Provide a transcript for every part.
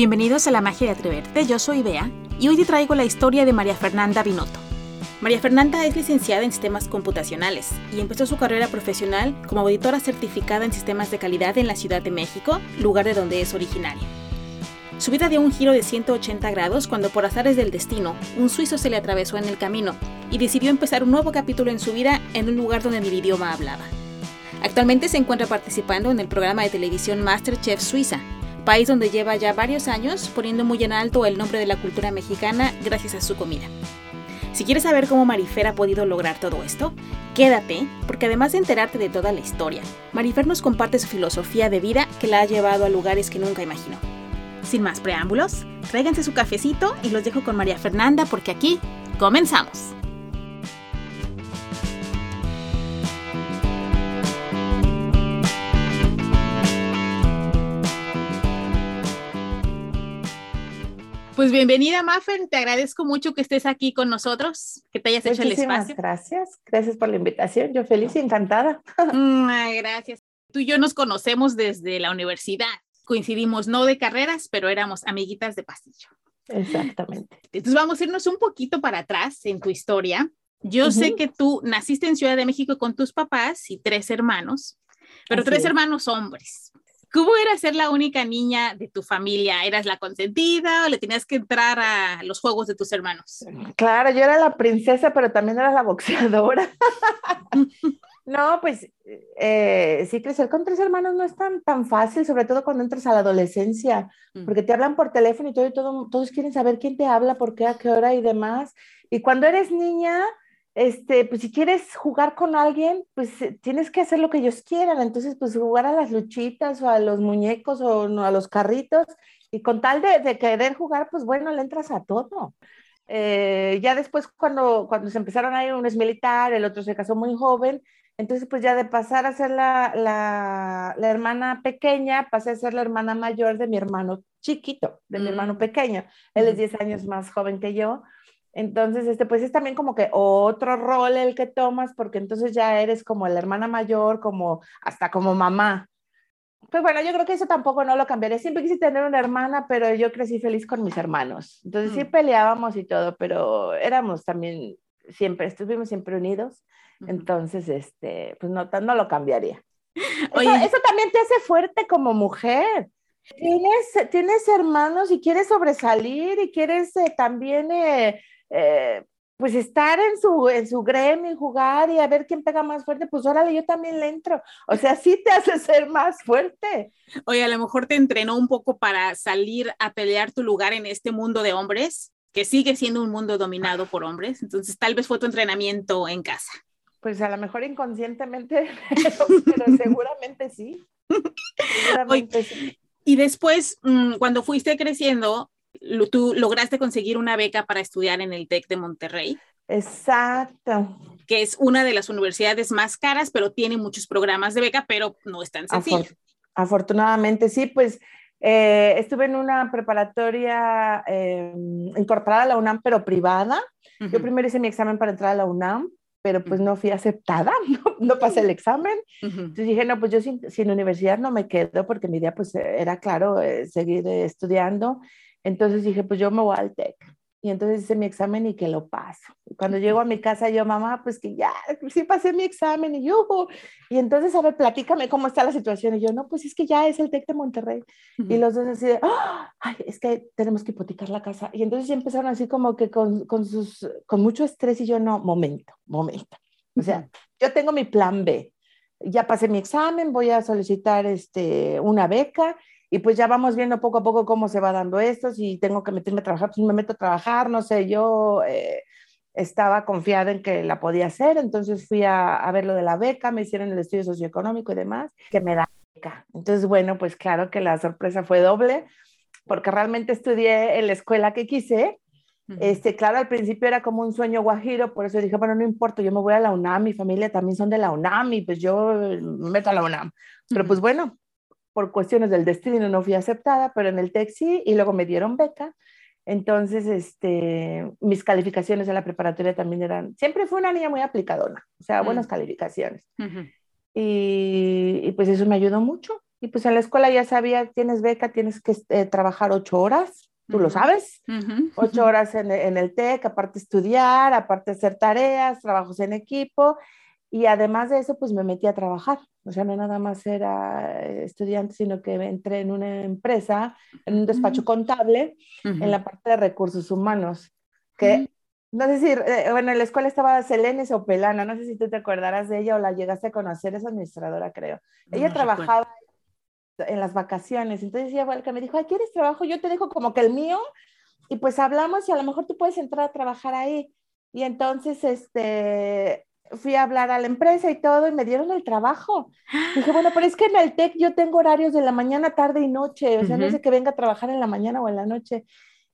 Bienvenidos a La Magia de Atreverte, yo soy Bea y hoy te traigo la historia de María Fernanda Binotto. María Fernanda es licenciada en sistemas computacionales y empezó su carrera profesional como auditora certificada en sistemas de calidad en la Ciudad de México, lugar de donde es originaria. Su vida dio un giro de 180 grados cuando por azares del destino, un suizo se le atravesó en el camino y decidió empezar un nuevo capítulo en su vida en un lugar donde el idioma hablaba. Actualmente se encuentra participando en el programa de televisión MasterChef Suiza, país donde lleva ya varios años poniendo muy en alto el nombre de la cultura mexicana gracias a su comida. Si quieres saber cómo Marifer ha podido lograr todo esto, quédate, porque además de enterarte de toda la historia, Marifer nos comparte su filosofía de vida que la ha llevado a lugares que nunca imaginó. Sin más preámbulos, tráiganse su cafecito y los dejo con María Fernanda porque aquí comenzamos. Pues bienvenida, Maffer. Te agradezco mucho que estés aquí con nosotros, que te hayas hecho el espacio. Gracias, gracias por la invitación. Yo feliz y encantada. Mm, gracias. Tú y yo nos conocemos desde la universidad. Coincidimos no de carreras, pero éramos amiguitas de pasillo. Exactamente. Entonces vamos a irnos un poquito para atrás en tu historia. Yo sé que tú naciste en Ciudad de México con tus papás y tres hermanos, pero tres hermanos hombres. ¿Cómo era ser la única niña de tu familia? ¿Eras la consentida o le tenías que entrar a los juegos de tus hermanos? Claro, yo era la princesa, pero también era la boxeadora. no, pues eh, sí, crecer con tres hermanos no es tan, tan fácil, sobre todo cuando entras a la adolescencia, mm. porque te hablan por teléfono y todo, y todo, todos quieren saber quién te habla, por qué, a qué hora y demás. Y cuando eres niña, este, pues si quieres jugar con alguien, pues eh, tienes que hacer lo que ellos quieran. Entonces, pues jugar a las luchitas o a los muñecos o a los carritos. Y con tal de, querer jugar, pues bueno, le entras a todo. Eh, ya después, cuando, cuando se empezaron a ir, uno es militar, el otro se casó muy joven. Entonces, pues ya de pasar a ser la, la, la hermana pequeña, pasé a ser la hermana mayor de mi hermano chiquito, de mi hermano mm. pequeño. Él es 10 años más joven que yo. Entonces, este, pues es también como que otro rol el que tomas, porque entonces ya eres como la hermana mayor, como hasta como mamá. Pues bueno, yo creo que eso tampoco no lo cambiaré. Siempre quise tener una hermana, pero yo crecí feliz con mis hermanos. Entonces sí mm. peleábamos y todo, pero éramos también siempre, estuvimos siempre unidos. Entonces, este, pues no, no lo cambiaría. Eso, también te hace fuerte como mujer. Tienes, tienes hermanos y quieres sobresalir y quieres eh, también eh, eh, pues estar en su, en su gremio y jugar y a ver quién pega más fuerte, pues órale, yo también le entro. O sea, sí te hace ser más fuerte. Oye, a lo mejor te entrenó un poco para salir a pelear tu lugar en este mundo de hombres, que sigue siendo un mundo dominado por hombres. Entonces, tal vez fue tu entrenamiento en casa. Pues a lo mejor inconscientemente, pero, seguramente sí. Seguramente sí. Y después, mm, cuando fuiste creciendo, tú lograste conseguir una beca para estudiar en el TEC de Monterrey. Exacto. Que es una de las universidades más caras, pero tiene muchos programas de beca, pero no es tan sencillo. afortunadamente, sí, pues eh, estuve en una preparatoria em, incorporada a la UNAM, pero privada. Yo primero hice mi examen para entrar a la UNAM, pero pues no fui aceptada, no, pasé el examen. Entonces dije, no, pues yo sin, sin, universidad no me quedo porque mi idea pues era claro eh, seguir eh, estudiando entonces dije, pues yo me voy al TEC. Y entonces hice mi examen y que lo paso. Y cuando llego a mi casa, yo, mamá, pues que ya, sí pasé mi examen y yo. Y entonces, a ver, platícame cómo está la situación. Y yo, no, pues es que ya es el TEC de Monterrey. Y los dos así de, ¡Ah! ay, es que tenemos que hipotecar la casa. Y entonces ya empezaron así como que con, con, sus, con mucho estrés y yo, no, momento, momento. O sea, yo tengo mi plan B. Ya pasé mi examen, voy a solicitar este, una beca y pues ya vamos viendo poco a poco cómo se va dando esto, si tengo que meterme a trabajar, pues me meto a trabajar, no sé, yo eh, estaba confiada en que la podía hacer, entonces fui a, a, ver lo de la beca, me hicieron el estudio socioeconómico y demás, que me da beca. Entonces, bueno, pues claro que la sorpresa fue doble, porque realmente estudié en la escuela que quise, este, claro, al principio era como un sueño guajiro, por eso dije, bueno, no importa, yo me voy a la UNAM, mi familia también son de la UNAM y pues yo me meto a la UNAM. Pero pues bueno, por cuestiones del destino no fui aceptada, pero en el TEC sí, y luego me dieron beca. Entonces, este, mis calificaciones en la preparatoria también eran, siempre fue una niña muy aplicadona, o sea, buenas mm. calificaciones. y, y, pues eso me ayudó mucho. Y pues en la escuela ya sabía, tienes beca, tienes que eh, trabajar ocho horas, tú lo sabes, ocho horas en, en, el TEC, aparte estudiar, aparte hacer tareas, trabajos en equipo. Y además de eso, pues me metí a trabajar. O sea, no nada más era estudiante, sino que entré en una empresa, en un despacho contable, en la parte de recursos humanos, que no sé si, eh, bueno, en la escuela estaba Selene Sopelana, no sé si tú te acordarás de ella o la llegaste a conocer, es administradora, creo. ella trabajaba en las vacaciones, entonces ella fue que me dijo, Ay, ¿quieres trabajo? Yo te dejo como que el mío, y pues hablamos y a lo mejor tú puedes entrar a trabajar ahí. Y entonces, este, fui a hablar a la empresa y todo, y me dieron el trabajo. Dije, bueno, pero es que en el TEC yo tengo horarios de la mañana, tarde y noche, o sea, no sé que venga a trabajar en la mañana o en la noche.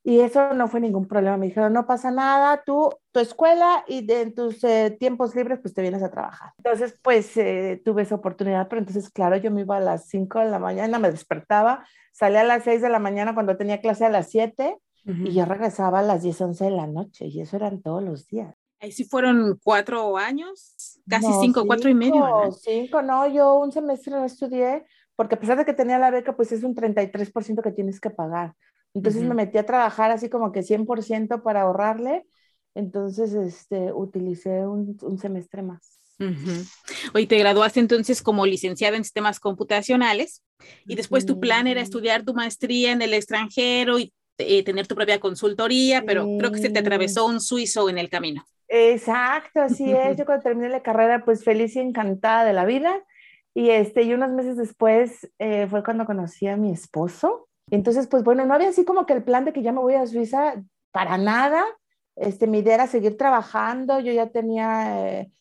Y eso no fue ningún problema. Me dijeron, no pasa nada, tú, tu escuela y de, en tus eh, tiempos libres, pues te vienes a trabajar. Entonces, pues eh, tuve esa oportunidad, pero entonces, claro, yo me iba a las 5 de la mañana, me despertaba, salía a las 6 de la mañana cuando tenía clase a las 7 y yo regresaba a las 10, 11 de la noche y eso eran todos los días. Ahí sí fueron cuatro años, casi cinco, cuatro y medio. Cinco, no, yo un semestre no estudié, porque a pesar de que tenía la beca, pues es un 33% que tienes que pagar. Entonces me metí a trabajar así como que 100% para ahorrarle. Entonces, este, utilicé un, un semestre más. Hoy te graduaste entonces como licenciada en sistemas computacionales y después tu plan era estudiar tu maestría en el extranjero y eh, tener tu propia consultoría, pero creo que se te atravesó un suizo en el camino. Exacto, así es. Yo cuando terminé la carrera, pues feliz y encantada de la vida. Y, este, y unos meses después eh, fue cuando conocí a mi esposo. Entonces, pues bueno, no había así como que el plan de que ya me voy a Suiza para nada. Este, mi idea era seguir trabajando. Yo ya tenía, eh,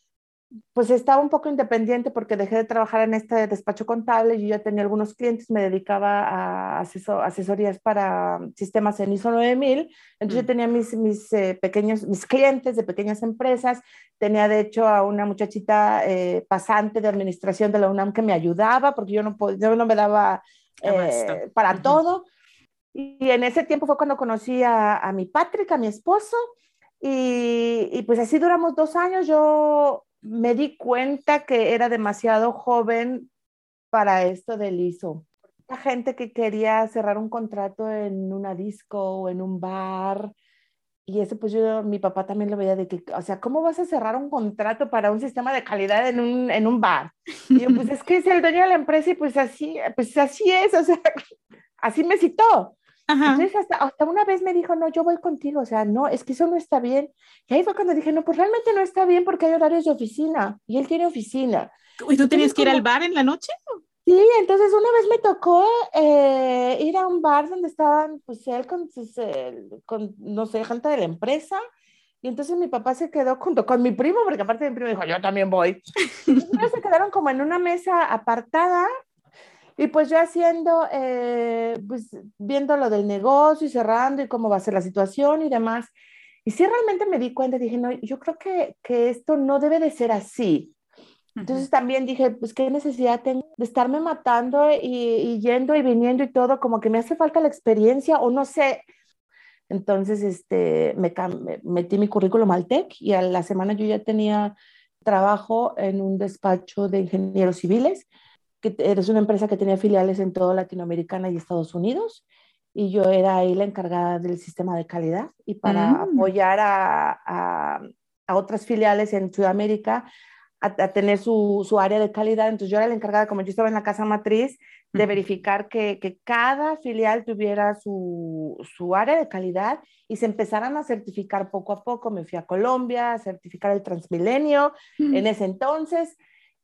pues estaba un poco independiente porque dejé de trabajar en este despacho contable. Yo ya tenía algunos clientes, me dedicaba a asesorías para sistemas en ISO 9000. Entonces yo mm. tenía mis, mis eh, pequeños, mis clientes de pequeñas empresas. Tenía de hecho a una muchachita eh, pasante de administración de la UNAM que me ayudaba porque yo no, yo no me daba eh, para todo. Y en ese tiempo fue cuando conocí a, mi Patrick, a mi esposo, y, y, pues así duramos dos años. Yo me di cuenta que era demasiado joven para esto del ISO. La gente que quería cerrar un contrato en una disco o en un bar, y eso pues yo, mi papá también lo veía de que, o sea, ¿cómo vas a cerrar un contrato para un sistema de calidad en un, en un bar? Y yo, pues es que es el dueño de la empresa y pues así, pues así es, o sea, así me citó. Entonces hasta, hasta una vez me dijo, no, yo voy contigo, o sea, no, es que eso no está bien. Y ahí fue cuando dije, no, pues realmente no está bien porque hay horarios de oficina y él tiene oficina. ¿Y tú tenías que ir al bar en la noche? Sí, entonces una vez me tocó eh, ir a un bar donde estaban, pues él con, con, no sé, gente de la empresa, y entonces mi papá se quedó junto con mi primo, porque aparte mi primo dijo, yo también voy. Y se quedaron como en una mesa apartada, y pues yo haciendo, eh, pues viendo lo del negocio y cerrando y cómo va a ser la situación y demás. Y sí realmente me di cuenta, dije, no, yo creo que, que esto no debe de ser así. Entonces también dije, pues qué necesidad tengo de estarme matando y, yendo y viniendo y todo, como que me hace falta la experiencia o no sé. Entonces, este, me, metí mi currículum al TEC y a la semana yo ya tenía trabajo en un despacho de ingenieros civiles, que es una empresa que tenía filiales en toda Latinoamérica y Estados Unidos. Y yo era ahí la encargada del sistema de calidad y para mm. apoyar a, a, a otras filiales en Sudamérica a, tener su, su, área de calidad. Entonces yo era la encargada, como yo estaba en la casa matriz, de verificar que, que cada filial tuviera su, su, área de calidad y se empezaran a certificar poco a poco. Me fui a Colombia a certificar el Transmilenio en ese entonces.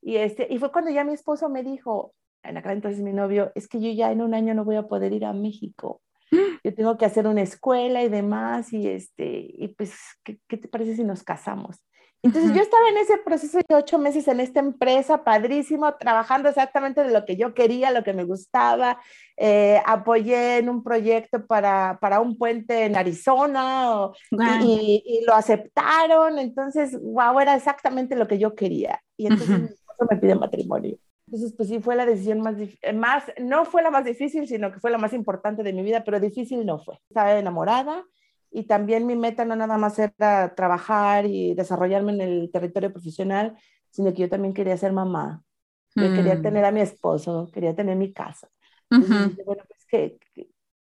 Y, este, y fue cuando ya mi esposo me dijo, en aquel entonces mi novio, es que yo ya en un año no voy a poder ir a México. Yo tengo que hacer una escuela y demás, y, este, y pues, ¿qué, ¿qué te parece si nos casamos? Entonces yo estaba en ese proceso de ocho meses en esta empresa, padrísimo, trabajando exactamente de lo que yo quería, lo que me gustaba. Eh, apoyé en un proyecto para, para un puente en Arizona y, y, lo aceptaron. Entonces, wow, era exactamente lo que yo quería. Y entonces mi esposo me pide matrimonio. Entonces, pues sí, fue la decisión más, más, no fue la más difícil, sino que fue la más importante de mi vida, pero difícil no fue. Estaba enamorada y también mi meta no nada más era trabajar y desarrollarme en el territorio profesional, sino que yo también quería ser mamá. quería mm. tener a mi esposo, quería tener mi casa. bueno, pues, ¿qué,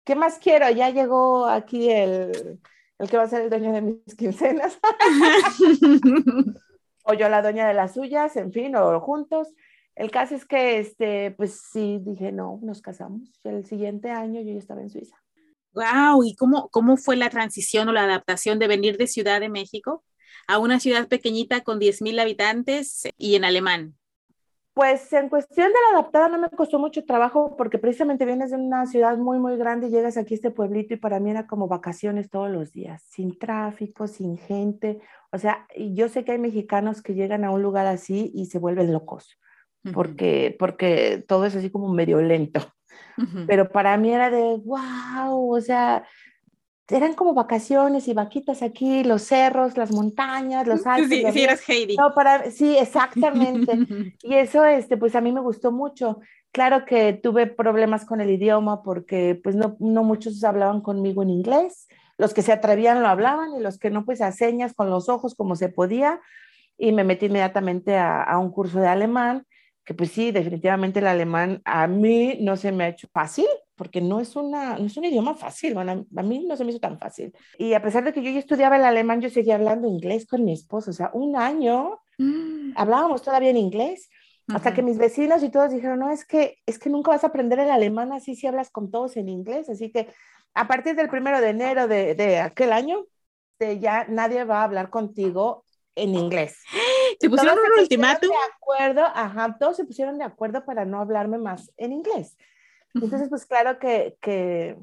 ¿qué, más quiero? Ya llegó aquí el, el que va a ser el dueño de mis quincenas. o yo la dueña de las suyas, en fin, o juntos. El caso es que, este, pues sí, dije, no, nos casamos. El siguiente año yo ya estaba en Suiza. Wow, ¿y cómo, cómo fue la transición o la adaptación de venir de Ciudad de México a una ciudad pequeñita con 10.000 habitantes y en alemán? Pues en cuestión de la adaptada no me costó mucho trabajo porque precisamente vienes de una ciudad muy, muy grande y llegas aquí a este pueblito y para mí era como vacaciones todos los días, sin tráfico, sin gente. O sea, yo sé que hay mexicanos que llegan a un lugar así y se vuelven locos porque, porque todo es así como medio lento. Pero para mí era de, wow, o sea, eran como vacaciones y vaquitas aquí, los cerros, las montañas, los altos. Sí, sí, eras Heidi. No, para, sí, exactamente. y eso, este, pues a mí me gustó mucho. Claro que tuve problemas con el idioma porque pues no, no muchos hablaban conmigo en inglés. Los que se atrevían lo hablaban y los que no, pues a señas con los ojos como se podía. Y me metí inmediatamente a, a un curso de alemán que pues sí, definitivamente el alemán a mí no se me ha hecho fácil, porque no es, una, no es un idioma fácil, bueno, a mí no se me hizo tan fácil. Y a pesar de que yo ya estudiaba el alemán, yo seguía hablando inglés con mi esposo, o sea, un año mm. hablábamos todavía en inglés, hasta que mis vecinos y todos dijeron, no, es que, es que nunca vas a aprender el alemán así si hablas con todos en inglés, así que a partir del primero de enero de, de aquel año, de ya nadie va a hablar contigo en inglés. ¿Te pusieron un ultimátum? De acuerdo, ajá, todos se pusieron de acuerdo para no hablarme más en inglés. Entonces, pues claro que, que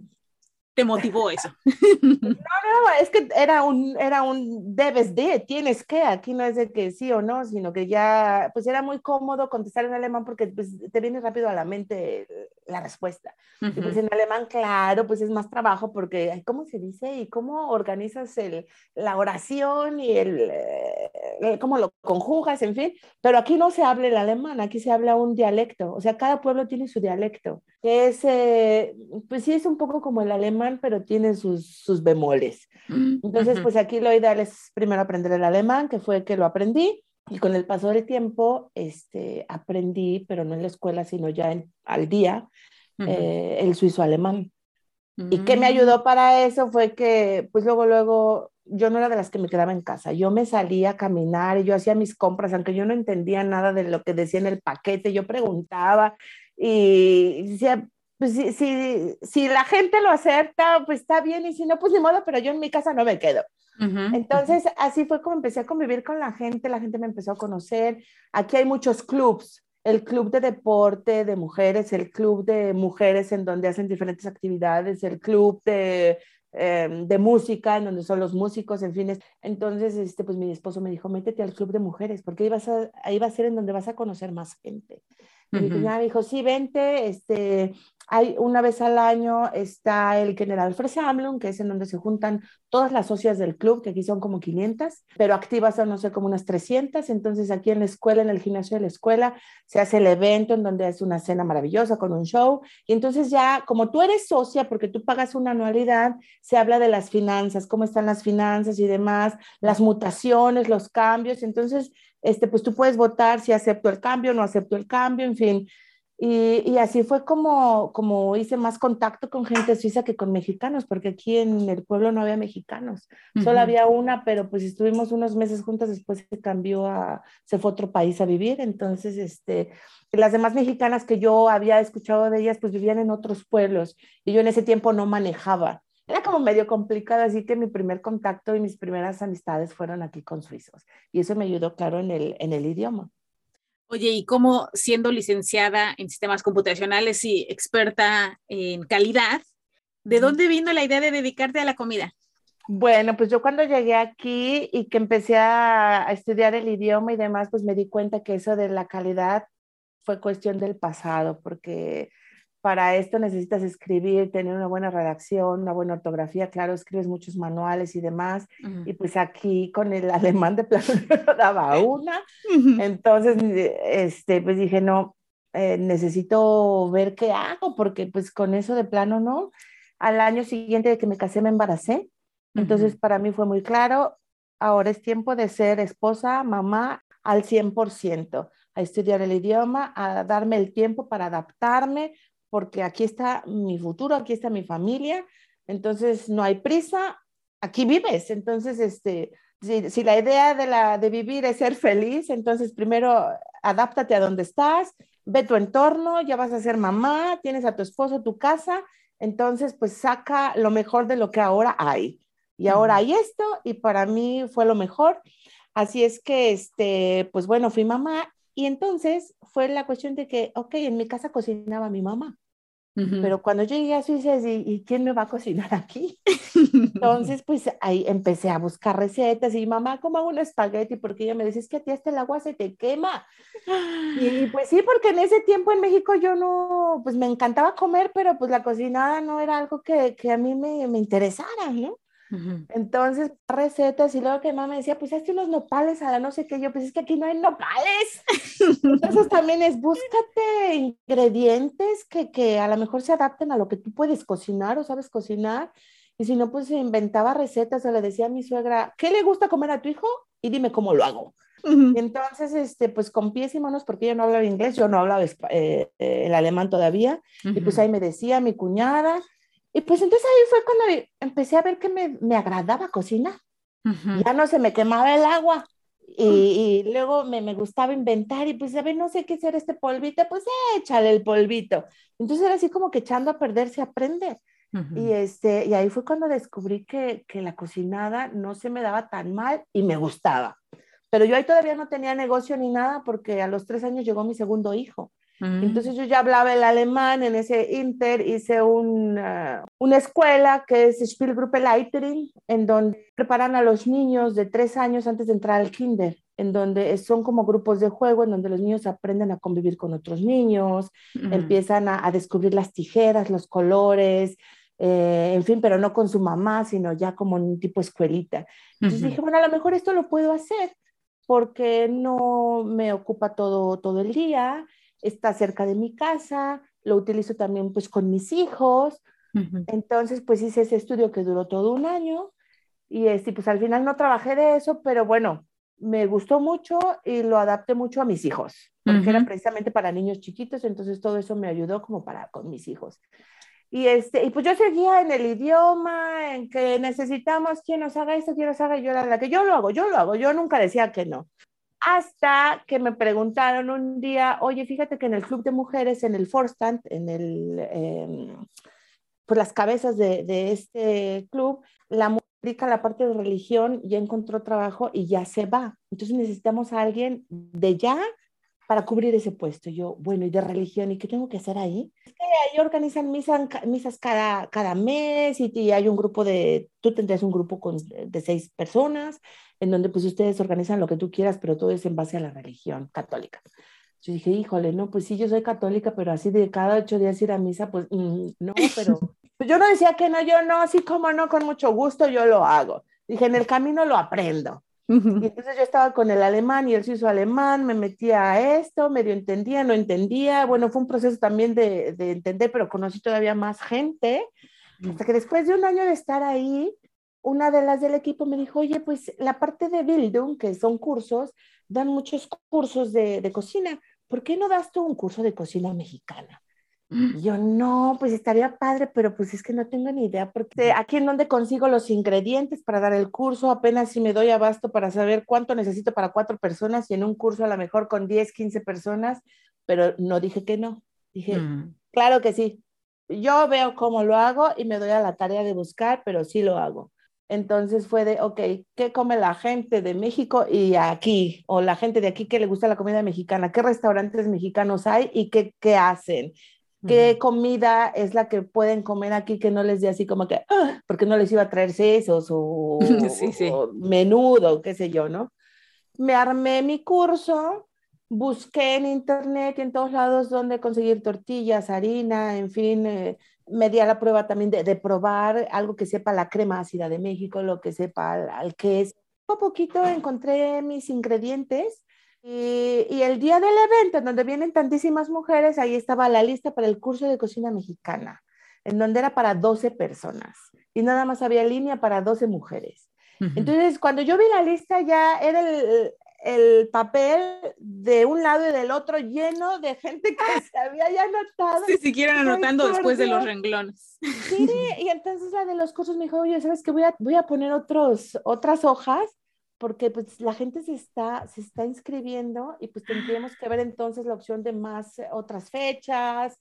te motivó eso? No, no, es que era un, era un debes de, tienes que, aquí no es de que sí o no, sino que ya, pues era muy cómodo contestar en alemán porque pues, te viene rápido a la mente la respuesta. Y pues en alemán, claro, pues es más trabajo porque, ¿cómo se dice? Y cómo organizas el, la oración y el, eh, cómo lo conjugas, en fin. Pero aquí no se habla el alemán, aquí se habla un dialecto, o sea, cada pueblo tiene su dialecto, que es, eh, pues sí, es un poco como el alemán pero tiene sus, sus bemoles. Mm, Entonces, pues aquí lo ideal es primero aprender el alemán, que fue que lo aprendí, y con el paso del tiempo este, aprendí, pero no en la escuela, sino ya en, al día, eh, el suizo alemán. ¿Y qué me mm. ayudó para eso? Fue que, pues luego, luego, yo no era de las que me quedaba en casa. Yo me salía a caminar y yo hacía mis compras, aunque yo no entendía nada de lo que decía en el paquete. Yo preguntaba y decía, pues si, si, si, la gente lo acepta, pues está bien, y si no, pues ni modo, pero yo en mi casa no me quedo. Entonces, así fue como empecé a convivir con la gente, la gente me empezó a conocer. Aquí hay muchos clubs, el club de deporte de mujeres, el club de mujeres en donde hacen diferentes actividades, el club de, em, de música en donde son los músicos, en fin. Entonces, este, pues mi esposo me dijo, métete al club de mujeres, porque ahí, vas a, ahí va a ser en donde vas a conocer más gente. Y mi cuñada me dijo, sí, vente, este, hay una vez al año está el General Fresamlung, que es en donde se juntan todas las socias del club, que aquí son como 500, pero activas son, no sé, como unas 300. Entonces aquí en la escuela, en el gimnasio de la escuela, se hace el evento en donde es una cena maravillosa con un show. Y entonces ya, como tú eres socia, porque tú pagas una anualidad, se habla de las finanzas, cómo están las finanzas y demás, las mutaciones, los cambios. Entonces, este, pues tú puedes votar si acepto el cambio, no acepto el cambio, en fin. Y, y, así fue como, como hice más contacto con gente suiza que con mexicanos, porque aquí en el pueblo no había mexicanos, solo había una, pero pues estuvimos unos meses juntas, después se cambió a, se fue a otro país a vivir, entonces, este, las demás mexicanas que yo había escuchado de ellas, pues vivían en otros pueblos, y yo en ese tiempo no manejaba, era como medio complicado, así que mi primer contacto y mis primeras amistades fueron aquí con suizos. Y eso me ayudó, claro, en el, en el idioma. Oye, ¿y cómo siendo licenciada en sistemas computacionales y experta en calidad, de dónde vino la idea de dedicarte a la comida? Bueno, pues yo cuando llegué aquí y que empecé a, a estudiar el idioma y demás, pues me di cuenta que eso de la calidad fue cuestión del pasado, porque para esto necesitas escribir, tener una buena redacción, una buena ortografía, claro, escribes muchos manuales y demás, y pues aquí con el alemán de plano no daba una, entonces, este, pues dije, no, eh, necesito ver qué hago, porque pues con eso de plano no. Al año siguiente de que me casé me embaracé, entonces para mí fue muy claro, ahora es tiempo de ser esposa, mamá al 100%. a estudiar el idioma, a darme el tiempo para adaptarme, porque aquí está mi futuro, aquí está mi familia, entonces no hay prisa, aquí vives. Entonces, este, si, la idea de, la, de vivir es ser feliz, entonces primero adáptate a donde estás, ve tu entorno, ya vas a ser mamá, tienes a tu esposo, tu casa, entonces pues saca lo mejor de lo que ahora hay. Y ahora hay esto y para mí fue lo mejor. Así es que, este, pues bueno, fui mamá y entonces fue la cuestión de que, ok, en mi casa cocinaba mi mamá. Pero cuando yo llegué a Suiza, ¿y, ¿y quién me va a cocinar aquí? Entonces, pues ahí empecé a buscar recetas y mamá, ¿cómo hago un espagueti? Porque ella me decía, es que a ti hasta el agua se te quema. Y pues sí, porque en ese tiempo en México yo no, pues me encantaba comer, pero pues la cocinada no era algo que, que a mí me, me interesara, ¿no? Entonces, recetas y luego que mamá me decía, pues hazte unos nopales a la no sé qué, yo pues es que aquí no hay nopales. Entonces también es búscate ingredientes que, que a lo mejor se adapten a lo que tú puedes cocinar o sabes cocinar. Y si no, pues inventaba recetas o le decía a mi suegra, ¿qué le gusta comer a tu hijo? Y dime cómo lo hago. entonces, este, pues con pies y manos, porque ella no hablaba inglés, yo no hablaba eh, el alemán todavía, y pues ahí me decía mi cuñada, y pues entonces ahí fue cuando empecé a ver que me, me agradaba cocinar. Ya no se me quemaba el agua. Y, y luego me, me, gustaba inventar y pues, a ver, no sé qué hacer este polvito, pues échale el polvito. Entonces era así como que echando a perder se aprende. Y, este, y ahí fue cuando descubrí que, que la cocinada no se me daba tan mal y me gustaba. Pero yo ahí todavía no tenía negocio ni nada porque a los tres años llegó mi segundo hijo. Mm. Entonces yo ya hablaba el alemán, en ese inter hice una, una escuela que es Spielgruppe Leiterin, en donde preparan a los niños de tres años antes de entrar al kinder, en donde son como grupos de juego, en donde los niños aprenden a convivir con otros niños, mm. empiezan a, descubrir las tijeras, los colores, eh, en fin, pero no con su mamá, sino ya como un tipo escuelita. Entonces dije, bueno, a lo mejor esto lo puedo hacer porque no me ocupa todo, todo el día, está cerca de mi casa, lo utilizo también pues con mis hijos. Entonces pues hice ese estudio que duró todo un año y este, pues al final no trabajé de eso, pero bueno, me gustó mucho y lo adapté mucho a mis hijos, porque era precisamente para niños chiquitos, entonces todo eso me ayudó como para con mis hijos. Y, este, y pues yo seguía en el idioma, en que necesitamos quien nos haga esto, quien nos haga, yo era la que yo lo hago, yo lo hago, yo nunca decía que no. Hasta que me preguntaron un día, oye, fíjate que en el club de mujeres, en el Forstand, en el, eh, pues las cabezas de, de este club, la mujer la parte de religión, ya encontró trabajo y ya se va. Entonces necesitamos a alguien de ya para cubrir ese puesto. Yo, bueno, ¿y de religión? ¿Y qué tengo que hacer ahí? Es que ahí organizan misas, misas cada, cada mes y, hay un grupo de, tú tendrías un grupo con, de seis personas en donde pues ustedes organizan lo que tú quieras, pero todo es en base a la religión católica. Yo dije, híjole, no, pues sí, yo soy católica, pero así de cada ocho días ir a misa, pues mm, no, pero yo no decía que no, yo no, así como no, con mucho gusto yo lo hago. Dije, en el camino lo aprendo. Y entonces yo estaba con el alemán y el suizo alemán, me metía a esto, medio entendía, no entendía. Bueno, fue un proceso también de, de entender, pero conocí todavía más gente. Hasta que después de un año de estar ahí, una de las del equipo me dijo, oye, pues la parte de Bildung, que son cursos, dan muchos cursos de, de cocina. ¿Por qué no das tú un curso de cocina mexicana? Y yo, no, pues estaría padre, pero pues es que no tengo ni idea, porque aquí en donde consigo los ingredientes para dar el curso, apenas si me doy abasto para saber cuánto necesito para cuatro personas y en un curso a lo mejor con 10, 15 personas, pero no dije que no. Dije, mm. claro que sí. Yo veo cómo lo hago y me doy a la tarea de buscar, pero sí lo hago. Entonces fue de, ok, ¿qué come la gente de México y aquí? O la gente de aquí que le gusta la comida mexicana. ¿Qué restaurantes mexicanos hay y qué, qué hacen? ¿Qué comida es la que pueden comer aquí que no les dé así como que, ah", porque no les iba a traer sesos o, o menudo, qué sé yo, ¿no? Me armé mi curso, busqué en internet y en todos lados donde conseguir tortillas, harina, en fin, eh, me di a la prueba también de, de, probar algo que sepa la crema ácida de México, lo que sepa al, al queso. Un poquito encontré mis ingredientes y, y, el día del evento, en donde vienen tantísimas mujeres, ahí estaba la lista para el curso de cocina mexicana, en donde era para 12 personas y nada más había línea para 12 mujeres. Entonces, cuando yo vi la lista, ya era el, el papel de un lado y del otro lleno de gente que se había ya anotado. Se siguieron anotando después de los renglones. Sí, y entonces la de los cursos me dijo, oye, ¿sabes qué? Voy a, voy a poner otros, otras hojas porque pues la gente se está, se está inscribiendo y pues tendríamos que ver entonces la opción de más eh, otras fechas.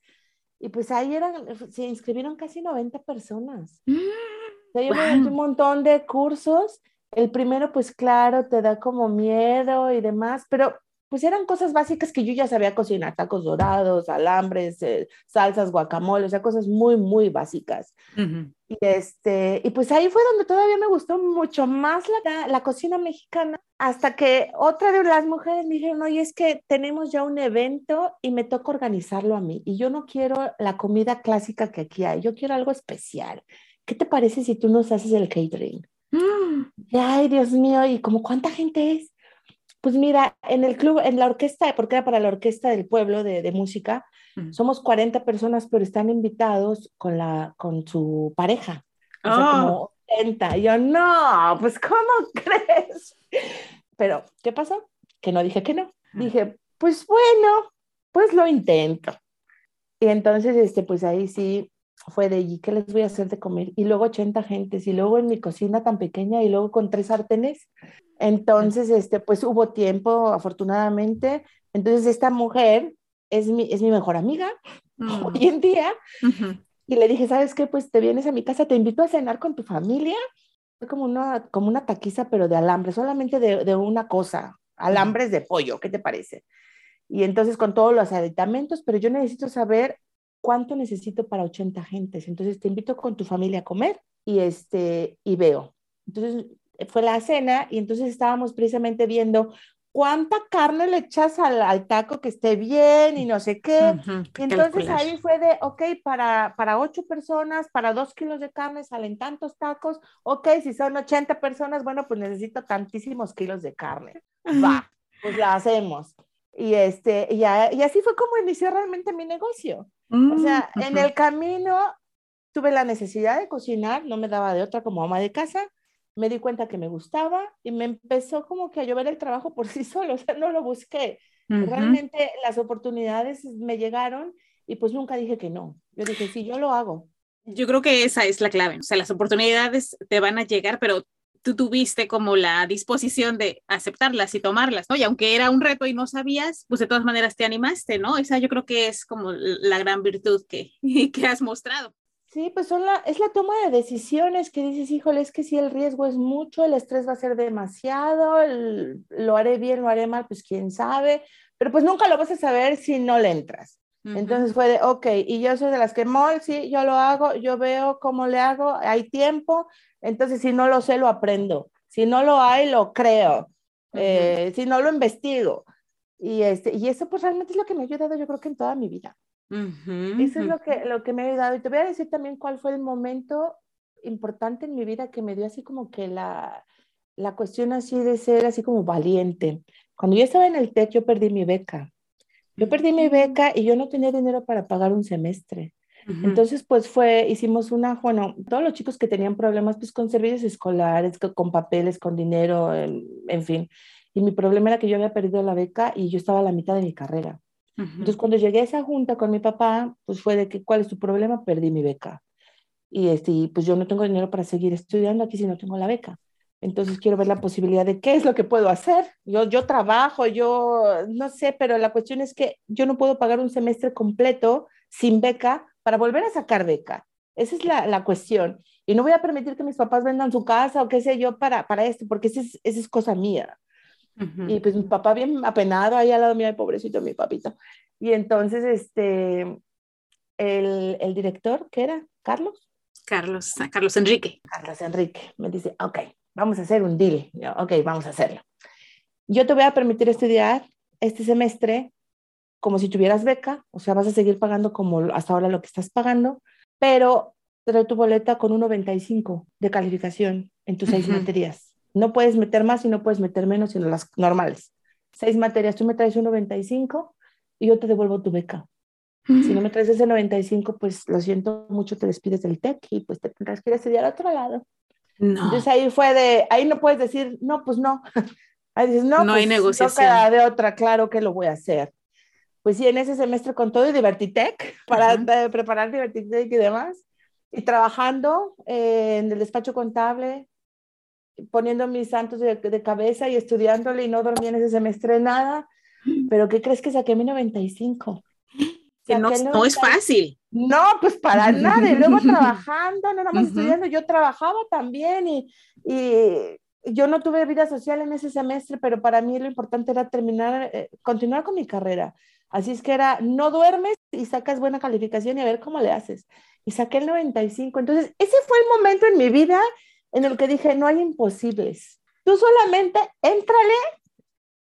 Y pues ahí eran, se inscribieron casi 90 personas. Mm, o sea, yo metí un montón de cursos. El primero, pues claro, te da como miedo y demás, pero pues eran cosas básicas que yo ya sabía cocinar, tacos dorados, alambres, eh, salsas, guacamole, o sea, cosas muy, muy básicas. Y, este, y pues ahí fue donde todavía me gustó mucho más la, la cocina mexicana, hasta que otra de las mujeres me dijeron, oye, es que tenemos ya un evento y me toca organizarlo a mí, y yo no quiero la comida clásica que aquí hay, yo quiero algo especial. ¿Qué te parece si tú nos haces el catering? Mm. Ay, Dios mío, ¿y como cuánta gente es? Pues mira, en el club, en la orquesta, porque era para la orquesta del pueblo de, música, somos 40 personas, pero están invitados con, la, con su pareja. O sea, como 80. Ah. Y yo, no, pues ¿cómo crees? Pero, ¿qué pasó? Que no dije que no. Dije, pues bueno, pues lo intento. Y entonces, este, pues ahí sí fue de, ¿y qué les voy a hacer de comer? Y luego 80 gentes, y luego en mi cocina tan pequeña, y luego con tres sartenes. Entonces, este, pues hubo tiempo, afortunadamente. Entonces, esta mujer es mi, es mi mejor amiga mm. hoy en día. Y le dije, ¿sabes qué? Pues te vienes a mi casa, te invito a cenar con tu familia. Fue como una, como una taquiza, pero de alambre, solamente de, de una cosa, alambres de pollo, ¿qué te parece? Y entonces con todos los aditamentos, pero yo necesito saber cuánto necesito para 80 gentes. Entonces te invito con tu familia a comer y, este, y veo. Entonces fue la cena y entonces estábamos precisamente viendo cuánta carne le echas al, taco que esté bien y no sé qué. y entonces ahí fue de, ok, para, para ocho personas, para dos kilos de carne salen tantos tacos, ok, si son 80 personas, bueno, pues necesito tantísimos kilos de carne. Va, pues la hacemos. Y, este, y, y así fue como inició realmente mi negocio. o sea, mm, en el camino tuve la necesidad de cocinar, no me daba de otra como ama de casa, me di cuenta que me gustaba y me empezó como que a llover el trabajo por sí solo, o sea, no lo busqué. Realmente las oportunidades me llegaron y pues nunca dije que no. Yo dije, sí, yo lo hago. Yo creo que esa es la clave, o sea, las oportunidades te van a llegar, pero tú tuviste como la disposición de aceptarlas y tomarlas, ¿no? Y aunque era un reto y no sabías, pues de todas maneras te animaste, ¿no? Esa yo creo que es como la gran virtud que, que has mostrado. Sí, pues son la, es la toma de decisiones que dices, híjole, es que si el riesgo es mucho, el estrés va a ser demasiado, lo haré bien, lo haré mal, pues quién sabe, pero pues nunca lo vas a saber si no le entras. Entonces fue de, ok, y yo soy de las que, mol, sí, yo lo hago, yo veo cómo le hago, hay tiempo, entonces si no lo sé, lo aprendo, si no lo hay, lo creo, eh, si no lo investigo. Y, este, y eso pues realmente es lo que me ha ayudado yo creo que en toda mi vida. Eso es lo que, lo que me ha ayudado. Y te voy a decir también cuál fue el momento importante en mi vida que me dio así como que la, la cuestión así de ser así como valiente. Cuando yo estaba en el TEC, yo perdí mi beca. Yo perdí mi beca y yo no tenía dinero para pagar un semestre. Entonces, pues fue, hicimos una, bueno, todos los chicos que tenían problemas, pues con servicios escolares, con papeles, con dinero, en, en fin. Y mi problema era que yo había perdido la beca y yo estaba a la mitad de mi carrera. Entonces, cuando llegué a esa junta con mi papá, pues fue de que, ¿cuál es tu problema? Perdí mi beca. Y este, pues yo no tengo dinero para seguir estudiando aquí si no tengo la beca. Entonces quiero ver la posibilidad de qué es lo que puedo hacer. Yo, yo trabajo, yo no sé, pero la cuestión es que yo no puedo pagar un semestre completo sin beca para volver a sacar beca. Esa es la, la cuestión. Y no voy a permitir que mis papás vendan su casa o qué sé yo para, para esto, porque esa es, esa es cosa mía. Y pues mi papá bien apenado ahí al lado mío, pobrecito mi papito. Y entonces, este, el, el director, ¿qué era? ¿Carlos? Carlos, ah, Carlos Enrique. Carlos Enrique me dice, ok, vamos a hacer un deal. Yo, ok, vamos a hacerlo. Yo te voy a permitir estudiar este semestre como si tuvieras beca, o sea, vas a seguir pagando como hasta ahora lo que estás pagando, pero trae tu boleta con un 95 de calificación en tus seis materias. No puedes meter más y no puedes meter menos, sino las normales. Seis materias, tú me traes un 95 y yo te devuelvo tu beca. Si no me traes ese 95, pues lo siento mucho, te despides del TEC y pues te tendrás que ir a estudiar a otro lado. Entonces ahí fue de, ahí no puedes decir, no, pues no. Ahí dices, no, no hay pues, negociación. No de otra, claro que lo voy a hacer. Pues sí, en ese semestre con todo y Divertitec, para Ujú. eh, preparar Divertitec y demás, y trabajando eh, en el despacho contable, poniendo mis santos de, de cabeza y estudiándole y no dormí en ese semestre nada. Pero ¿qué crees que saqué mi 95? Que no, es 90. fácil. No, pues para nada. Y luego trabajando, no nada más estudiando, yo trabajaba también y, y yo no tuve vida social en ese semestre, pero para mí lo importante era terminar, eh, continuar con mi carrera. Así es que era, no duermes y sacas buena calificación y a ver cómo le haces. Y saqué el 95. Entonces, ese fue el momento en mi vida en el que dije, no hay imposibles. Tú solamente éntrale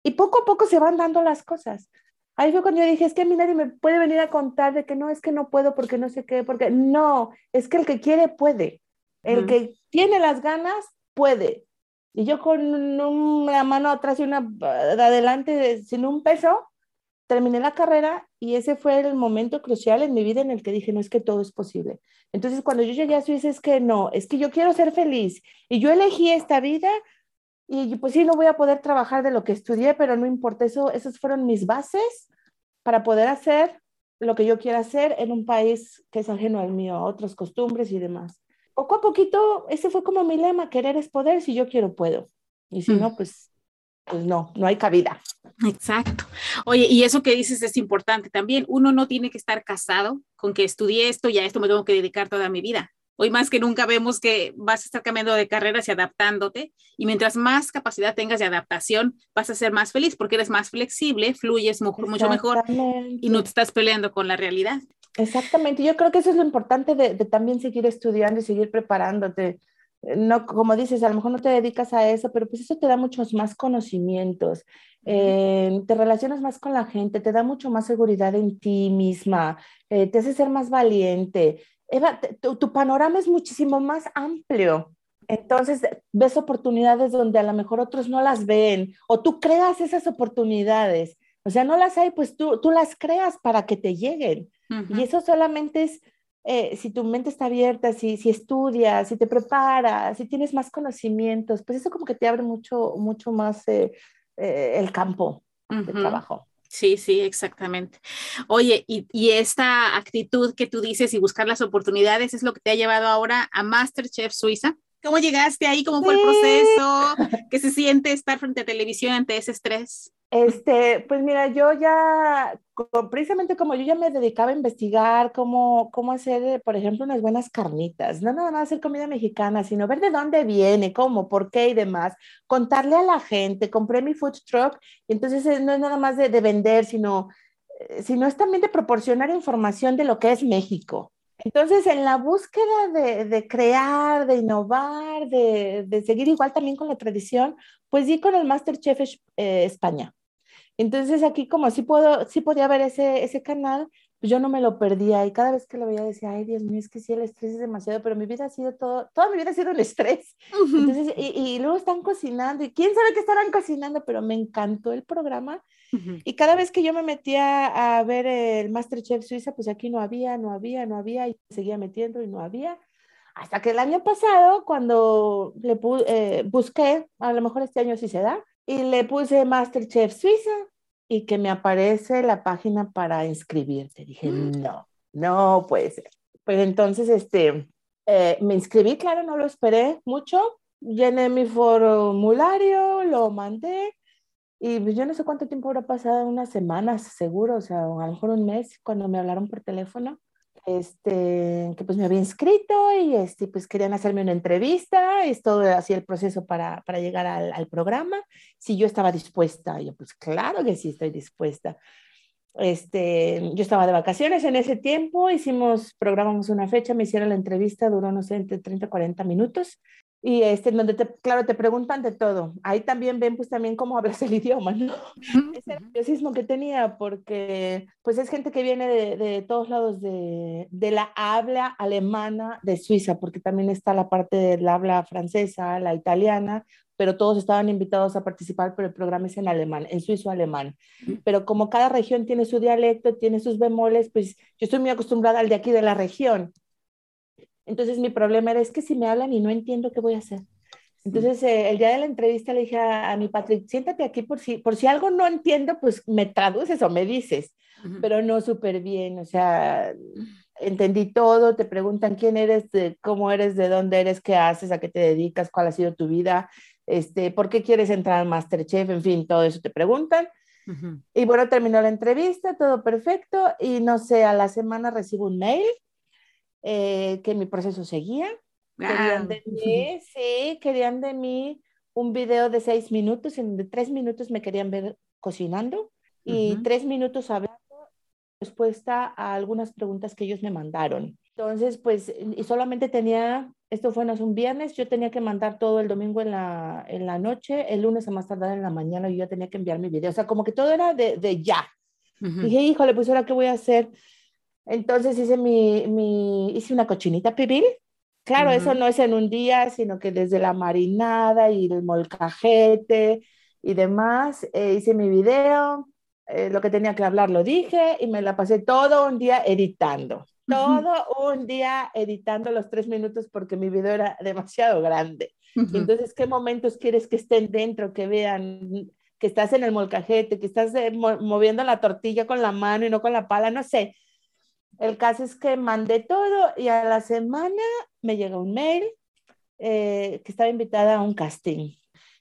y poco a poco se van dando las cosas. Ahí fue cuando yo dije, es que a mí nadie me puede venir a contar de que no, es que no puedo porque no sé qué, porque no, es que el que quiere puede. El que tiene las ganas puede. Y yo con una mano atrás y una de adelante, sin un peso, terminé la carrera y ese fue el momento crucial en mi vida en el que dije, no es que todo es posible. Entonces, cuando yo llegué a Suiza, es que no, es que yo quiero ser feliz y yo elegí esta vida y pues sí, no voy a poder trabajar de lo que estudié, pero no importa, eso, esas fueron mis bases para poder hacer lo que yo quiera hacer en un país que es ajeno al mío, a otras costumbres y demás. Poco a poquito, ese fue como mi lema, querer es poder, si yo quiero, puedo. Y si Mm. no, pues, pues no, no hay cabida. Exacto. Oye, y eso que dices es importante también. Uno no tiene que estar casado con que estudié esto y a esto me tengo que dedicar toda mi vida. Hoy más que nunca vemos que vas a estar cambiando de carreras y adaptándote. Y mientras más capacidad tengas de adaptación, vas a ser más feliz porque eres más flexible, fluyes mu- mucho mejor y no te estás peleando con la realidad. Exactamente, yo creo que eso es lo importante de, de también seguir estudiando y seguir preparándote. No, como dices, a lo mejor no te dedicas a eso, pero pues eso te da muchos más conocimientos, eh, te relacionas más con la gente, te da mucho más seguridad en ti misma, eh, te hace ser más valiente. Eva, tu, tu panorama es muchísimo más amplio. Entonces ves oportunidades donde a lo mejor otros no las ven o tú creas esas oportunidades. O sea, no las hay, pues tú, tú las creas para que te lleguen. Y eso solamente es eh, si tu mente está abierta, si, si estudias, si te preparas, si tienes más conocimientos, pues eso como que te abre mucho, mucho más eh, eh, el campo de trabajo. Sí, sí, exactamente. Oye, y, y esta actitud que tú dices y buscar las oportunidades es lo que te ha llevado ahora a MasterChef Suiza. ¿Cómo llegaste ahí? ¿Cómo fue el proceso? ¿Qué se siente estar frente a televisión ante ese estrés? Este, pues mira, yo ya, precisamente como yo ya me dedicaba a investigar cómo, cómo hacer, por ejemplo, unas buenas carnitas, no nada más hacer comida mexicana, sino ver de dónde viene, cómo, por qué y demás, contarle a la gente, compré mi food truck, y entonces eh, no es nada más de, de vender, sino, eh, sino es también de proporcionar información de lo que es México. Entonces, en la búsqueda de, de crear, de innovar, de, de seguir igual también con la tradición, pues di con el MasterChef eh, España. Entonces aquí como sí puedo, sí podía ver ese, ese canal, pues yo no me lo perdía y cada vez que lo veía decía, ay Dios mío, es que sí, el estrés es demasiado, pero mi vida ha sido todo, toda mi vida ha sido un estrés. Entonces, y, y luego están cocinando y quién sabe qué estarán cocinando, pero me encantó el programa Y cada vez que yo me metía a ver el MasterChef Suiza, pues aquí no había, no había, no había y seguía metiendo y no había. Hasta que el año pasado, cuando le eh, busqué, a lo mejor este año sí se da, y le puse MasterChef Suiza y que me aparece la página para inscribirte. Dije, no, no puede ser. Pues entonces, este, eh, me inscribí, claro, no lo esperé mucho, llené mi formulario, lo mandé y pues yo no sé cuánto tiempo habrá pasado, unas semanas seguro, o sea, a lo mejor un mes cuando me hablaron por teléfono este, que pues me había inscrito y este, pues querían hacerme una entrevista, es todo así el proceso para, para llegar al, al, programa, si yo estaba dispuesta, yo pues claro que sí estoy dispuesta. Este, yo estaba de vacaciones en ese tiempo, hicimos, programamos una fecha, me hicieron la entrevista, duró no sé, entre 30 y 40 minutos. Y este, donde te, claro, te preguntan de todo. Ahí también ven, pues también cómo hablas el idioma, ¿no? Ese nerviosismo que tenía, porque pues es gente que viene de, de todos lados de, de, la habla alemana de Suiza, porque también está la parte del habla francesa, la italiana, pero todos estaban invitados a participar, pero el programa es en alemán, en suizo-alemán. Pero como cada región tiene su dialecto, tiene sus bemoles, pues yo estoy muy acostumbrada al de aquí de la región. Entonces mi problema era, es que si me hablan y no entiendo, ¿qué voy a hacer? Entonces, eh, el día de la entrevista le dije a, mi Patrick, siéntate aquí por si, por si algo no entiendo, pues me traduces o me dices, pero no súper bien, o sea, entendí todo, te preguntan quién eres, cómo eres, de dónde eres, qué haces, a qué te dedicas, cuál ha sido tu vida, este, por qué quieres entrar al Masterchef, en fin, todo eso te preguntan. Y bueno, terminó la entrevista, todo perfecto, y no sé, a la semana recibo un mail eh, que mi proceso seguía. Querían de mí, sí, querían de mí un video de seis minutos, en de tres minutos me querían ver cocinando y tres minutos hablando respuesta a algunas preguntas que ellos me mandaron. Entonces, pues, y solamente tenía, esto fue no, un viernes, yo tenía que mandar todo el domingo en la, en la noche, el lunes a más tardar en la mañana yo ya tenía que enviar mi video, o sea, como que todo era de, de ya. Dije, híjole, pues ahora qué voy a hacer. Entonces hice mi, mi hice una cochinita pibil. Claro, eso no es en un día, sino que desde la marinada y el molcajete y demás, eh, hice mi video, eh, lo que tenía que hablar lo dije y me la pasé todo un día editando. Todo un día editando los tres minutos porque mi video era demasiado grande. Entonces, ¿qué momentos quieres que estén dentro, que vean que estás en el molcajete, que estás eh, moviendo la tortilla con la mano y no con la pala? No sé. El caso es que mandé todo y a la semana me llegó un mail eh, que estaba invitada a un casting.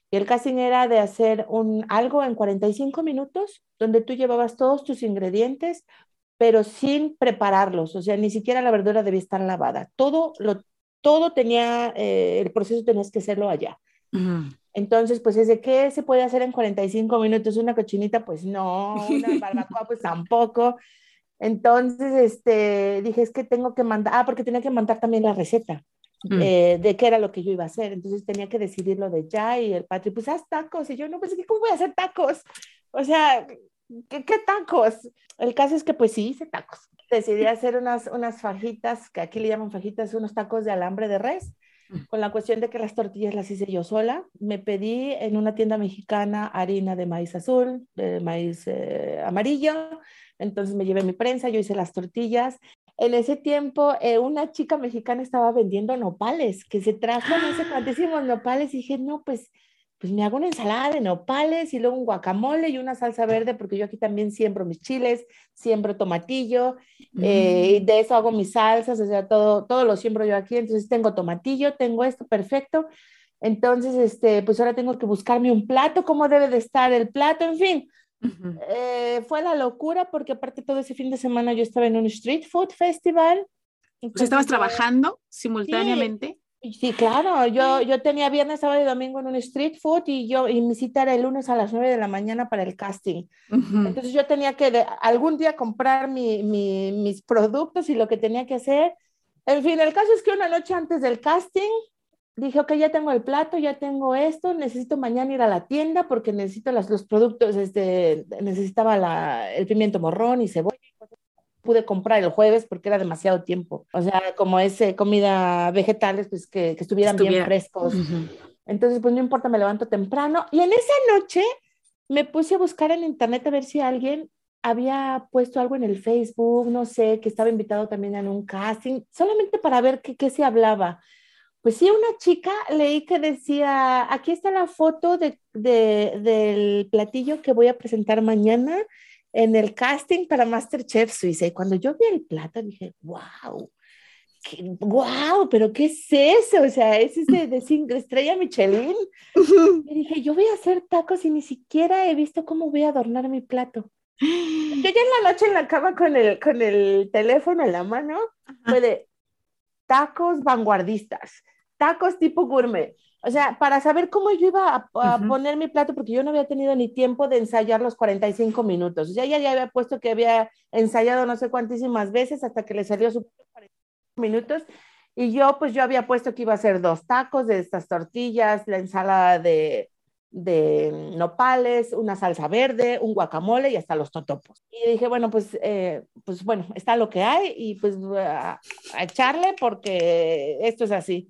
Y el casting era de hacer un, algo en 45 minutos, donde tú llevabas todos tus ingredientes, pero sin prepararlos. O sea, ni siquiera la verdura debía estar lavada. Todo, lo, todo tenía, eh, el proceso tenías que hacerlo allá. Entonces, pues es de qué se puede hacer en 45 minutos, una cochinita, pues no, una barbacoa, pues tampoco. Entonces, este, dije, es que tengo que mandar, ah, porque tenía que mandar también la receta. Mm. Eh, de qué era lo que yo iba a hacer. Entonces tenía que decidirlo de ya y el patri, pues haz tacos. Y yo, no, pues, ¿cómo voy a hacer tacos? O sea, ¿qué, qué tacos? El caso es que pues sí hice tacos. Decidí hacer unas, unas fajitas, que aquí le llaman fajitas, unos tacos de alambre de res, mm. con la cuestión de que las tortillas las hice yo sola. Me pedí en una tienda mexicana harina de maíz azul, de maíz eh, amarillo. Entonces me llevé mi prensa, yo hice las tortillas en ese tiempo eh, una chica mexicana estaba vendiendo nopales, que se trajo no sé cuántísimos nopales y dije, no, pues, pues me hago una ensalada de nopales y luego un guacamole y una salsa verde, porque yo aquí también siembro mis chiles, siembro tomatillo, eh, y mm. de eso hago mis salsas, o sea, todo, todo lo siembro yo aquí, entonces tengo tomatillo, tengo esto, perfecto. Entonces, este, pues ahora tengo que buscarme un plato, cómo debe de estar el plato, en fin, eh, fue la locura porque aparte todo ese fin de semana yo estaba en un street food festival. ¿Estabas trabajando simultáneamente? Sí, claro, yo, yo tenía viernes, sábado y domingo en un street food y yo y mi cita era el lunes a las 9 de la mañana para el casting. Entonces yo tenía que algún día comprar mi, mis productos y lo que tenía que hacer. En fin, el caso es que una noche antes del casting dije, ok, ya tengo el plato, ya tengo esto, necesito mañana ir a la tienda porque necesito las, los productos, este, necesitaba la, el pimiento morrón y cebolla. Pude comprar el jueves porque era demasiado tiempo. O sea, como es comida vegetales, pues que, que estuvieran bien frescos. Entonces, pues no importa, me levanto temprano. Y en esa noche me puse a buscar en internet a ver si alguien había puesto algo en el Facebook, no sé, que estaba invitado también en un casting, solamente para ver qué, qué se hablaba. Pues sí, una chica leí que decía, aquí está la foto de, del platillo que voy a presentar mañana en el casting para Masterchef Suiza. Y cuando yo vi el plato dije, wow, wow, pero ¿qué es eso? O sea, es ese de cinco estrella Michelin. Y dije, yo voy a hacer tacos y ni siquiera he visto cómo voy a adornar mi plato. Yo ya en la noche en la cama con el, con el teléfono en la mano, fue de tacos vanguardistas tacos tipo gourmet. O sea, para saber cómo yo iba a, poner mi plato, porque yo no había tenido ni tiempo de ensayar los 45 minutos. O sea, ya, ya había puesto que había ensayado no sé cuántísimas veces hasta que le salió su 45 minutos. Y yo, pues yo había puesto que iba a hacer dos tacos de estas tortillas, la ensalada de, de nopales, una salsa verde, un guacamole y hasta los totopos. Y dije, bueno, pues, eh, pues bueno, está lo que hay y pues a echarle porque esto es así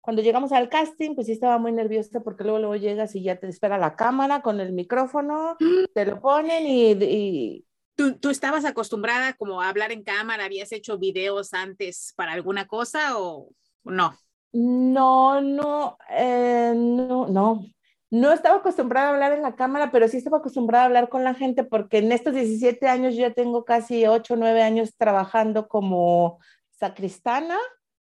cuando llegamos al casting, pues sí estaba muy nerviosa porque luego, luego llegas y ya te espera la cámara con el micrófono, te lo ponen y... ¿Tú, ¿Tú, estabas acostumbrada como a hablar en cámara? ¿Habías hecho videos antes para alguna cosa o no? No, no, eh, no, no. No estaba acostumbrada a hablar en la cámara, pero sí estaba acostumbrada a hablar con la gente porque en estos 17 años yo ya tengo casi 8 o 9 años trabajando como sacristana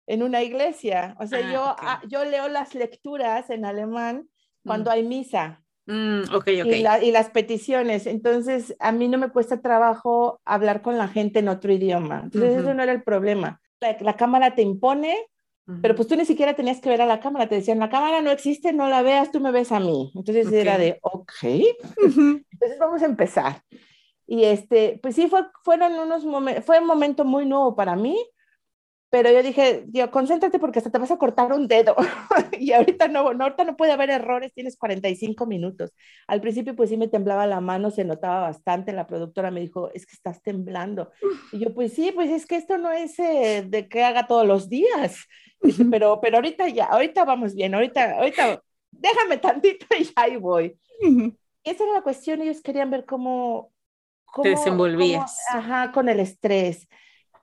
en una iglesia. O sea, ah, yo, ah, yo leo las lecturas en alemán cuando mm. hay misa. Mm, okay, okay. Y, las peticiones. Entonces, a mí no me cuesta trabajo hablar con la gente en otro idioma. Entonces, eso no era el problema. La, cámara te impone, pero pues tú ni siquiera tenías que ver a la cámara. Te decían, la cámara no existe, no la veas, tú me ves a mí. Entonces era de, ok. Entonces, vamos a empezar. Y este, pues sí, fue, fueron unos momentos, fue un momento muy nuevo para mí pero yo dije, yo, concéntrate porque hasta te vas a cortar un dedo. y ahorita no, no, ahorita no puede haber errores, tienes 45 minutos. Al principio pues sí me temblaba la mano, se notaba bastante. La productora me dijo, es que estás temblando. Y yo, pues sí, pues es que esto no es eh, de que haga todos los días. pero, pero ahorita ya, ahorita vamos bien, ahorita, ahorita, déjame tantito y ahí voy. Esa era la cuestión, ellos querían ver cómo... cómo Te desenvolvías. ajá, con el estrés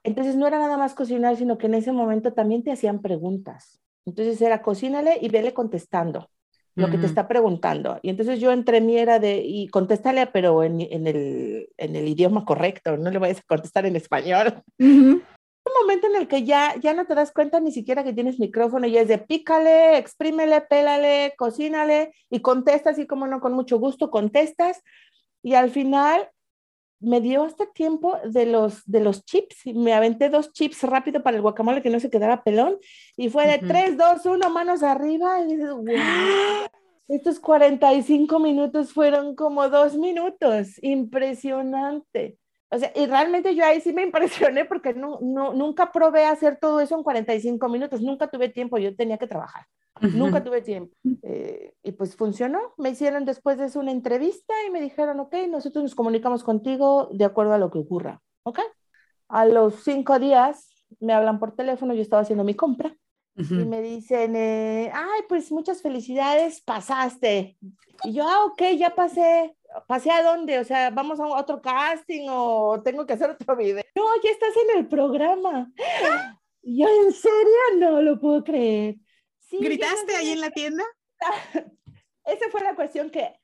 entonces no era nada más cocinar, sino que en ese momento también te hacían preguntas. Entonces era cocínale y vele contestando lo que te está preguntando. Y entonces yo entre mí era de, y contéstale, pero en, en, el, en el idioma correcto, no le vayas a contestar en español. Un momento en el que ya, ya no te das cuenta ni siquiera que tienes micrófono y es de pícale, exprímele, pélale, cocínale y contestas y como no, con mucho gusto contestas. Y al final me dio hasta tiempo de los, de los chips. Me aventé dos chips rápido para el guacamole que no se quedara pelón. Y fue de 3, 2, 1, manos arriba. Y dices, wow. Estos 45 minutos fueron como dos minutos. Impresionante. O sea, y realmente yo ahí sí me impresioné porque no, no, nunca probé hacer todo eso en 45 minutos. Nunca tuve tiempo. Yo tenía que trabajar. Nunca tuve tiempo. Eh, y pues funcionó. Me hicieron después de eso una entrevista y me dijeron, ok, nosotros nos comunicamos contigo de acuerdo a lo que ocurra. Ok. A los cinco días me hablan por teléfono, yo estaba haciendo mi compra. Y me dicen, eh, ay, pues muchas felicidades, pasaste. Y yo, ah, ok, ya pasé. ¿Pasé a dónde? O sea, ¿vamos a otro casting o tengo que hacer otro video? No, ya estás en el programa. Yo, ¿en serio? No lo puedo creer. ¿Gritaste ahí en la tienda? Esa fue la cuestión que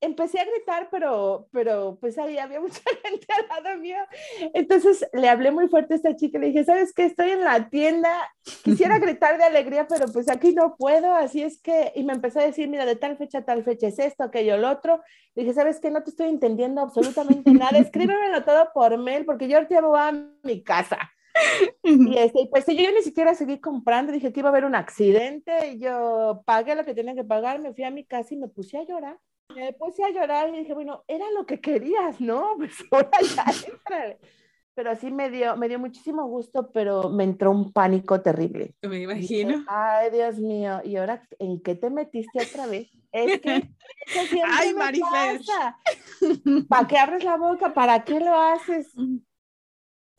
empecé a gritar, pero, pero pues ahí había mucha gente al lado mío. Entonces le hablé muy fuerte a esta chica y le dije, ¿sabes qué? Estoy en la tienda, quisiera gritar de alegría, pero pues aquí no puedo, así es que, y me empezó a decir, mira, de tal fecha a tal fecha es esto, aquello, lo otro. Le dije, ¿sabes qué? No te estoy entendiendo absolutamente nada, escríbemelo todo por mail, porque yo ahorita voy a mi casa. Y este, pues yo, yo ni siquiera seguí comprando, dije que iba a haber un accidente, yo pagué lo que tenía que pagar, me fui a mi casa y me puse a llorar. Me puse a llorar y dije, bueno, era lo que querías, ¿no? Pues ahora ya, Pero sí me dio, me dio muchísimo gusto, pero me entró un pánico terrible. Me imagino. Ay, Dios mío, ¿y ahora en qué te metiste otra vez? Es que, Ay, Marifel. ¿Para qué abres la boca? ¿Para qué lo haces?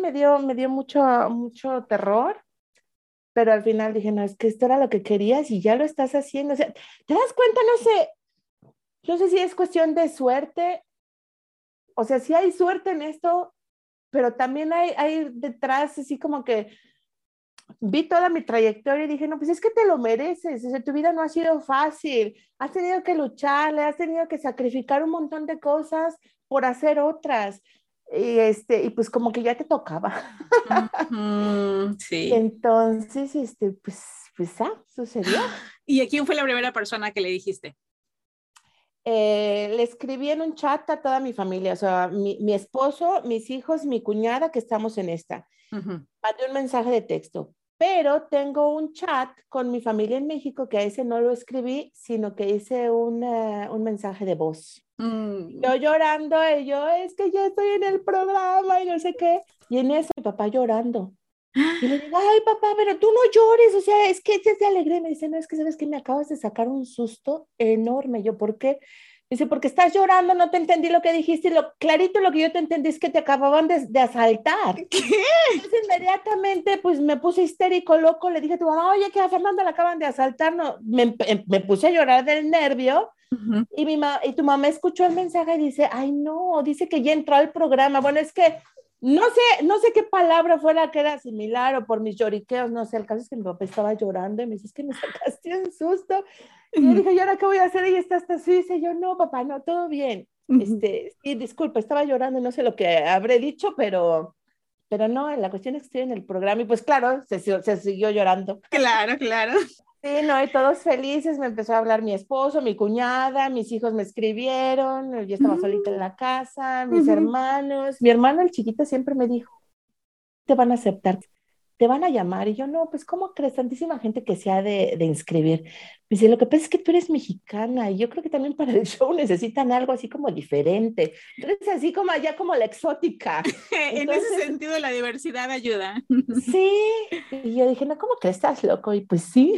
me dio, me dio mucho, mucho terror, pero al final dije, no, es que esto era lo que querías y ya lo estás haciendo. O sea, ¿te das cuenta? No sé, no sé si es cuestión de suerte, o sea, sí hay suerte en esto, pero también hay, hay detrás así como que vi toda mi trayectoria y dije, no, pues es que te lo mereces, o tu vida no ha sido fácil, has tenido que lucharle, has tenido que sacrificar un montón de cosas por hacer otras. Y, este, y pues como que ya te tocaba. sí. Entonces, este, pues, pues, ah, sucedió. ¿Y a quién fue la primera persona que le dijiste? Eh, le escribí en un chat a toda mi familia, o sea, mi, mi esposo, mis hijos, mi cuñada, que estamos en esta. Mandé un mensaje de texto, pero tengo un chat con mi familia en México que a ese no lo escribí, sino que hice un mensaje de voz. Mm. Yo llorando, y yo, es que ya estoy en el programa y no sé qué. Y en eso mi papá llorando. Y le digo, ay papá, pero tú no llores, o sea, es que te alegré. Me dice, no, es que sabes que me acabas de sacar un susto enorme. Yo, ¿por qué? Dice, porque estás llorando, no te entendí lo que dijiste, y lo clarito lo que yo te entendí es que te acababan de, de asaltar. ¿Qué? Entonces inmediatamente pues me puse histérico, loco, le dije a tu mamá, oye, que a Fernanda la acaban de asaltar, no, me, me puse a llorar del nervio, y, mi y tu mamá escuchó el mensaje y dice, ay no, dice que ya entró al programa, bueno, es que no sé, no sé qué palabra fuera que era similar o por mis lloriqueos, no sé, el caso es que mi papá estaba llorando y me dice, es que me sacaste un susto. Y yo dije, ¿y ahora qué voy a hacer? Y está hasta así, dice yo, no, papá, no, todo bien. Este, sí, disculpa, estaba llorando, no sé lo que habré dicho, pero, pero no, la cuestión es que estoy en el programa y pues claro, se, se siguió llorando. Claro, claro. Sí, no, y todos felices, me empezó a hablar mi esposo, mi cuñada, mis hijos me escribieron, yo estaba solita en la casa, mis hermanos, mi hermano el chiquito siempre me dijo, te van a aceptar, te van a llamar. Y yo, no, pues, ¿cómo crees? Tantísima gente que se ha de, de inscribir. Dice, lo que pasa es que tú eres mexicana y yo creo que también para el show necesitan algo así como diferente. Entonces, así como allá como la exótica. en ese sentido, la diversidad ayuda. sí. Y yo dije, no, ¿cómo que estás loco? Y pues sí.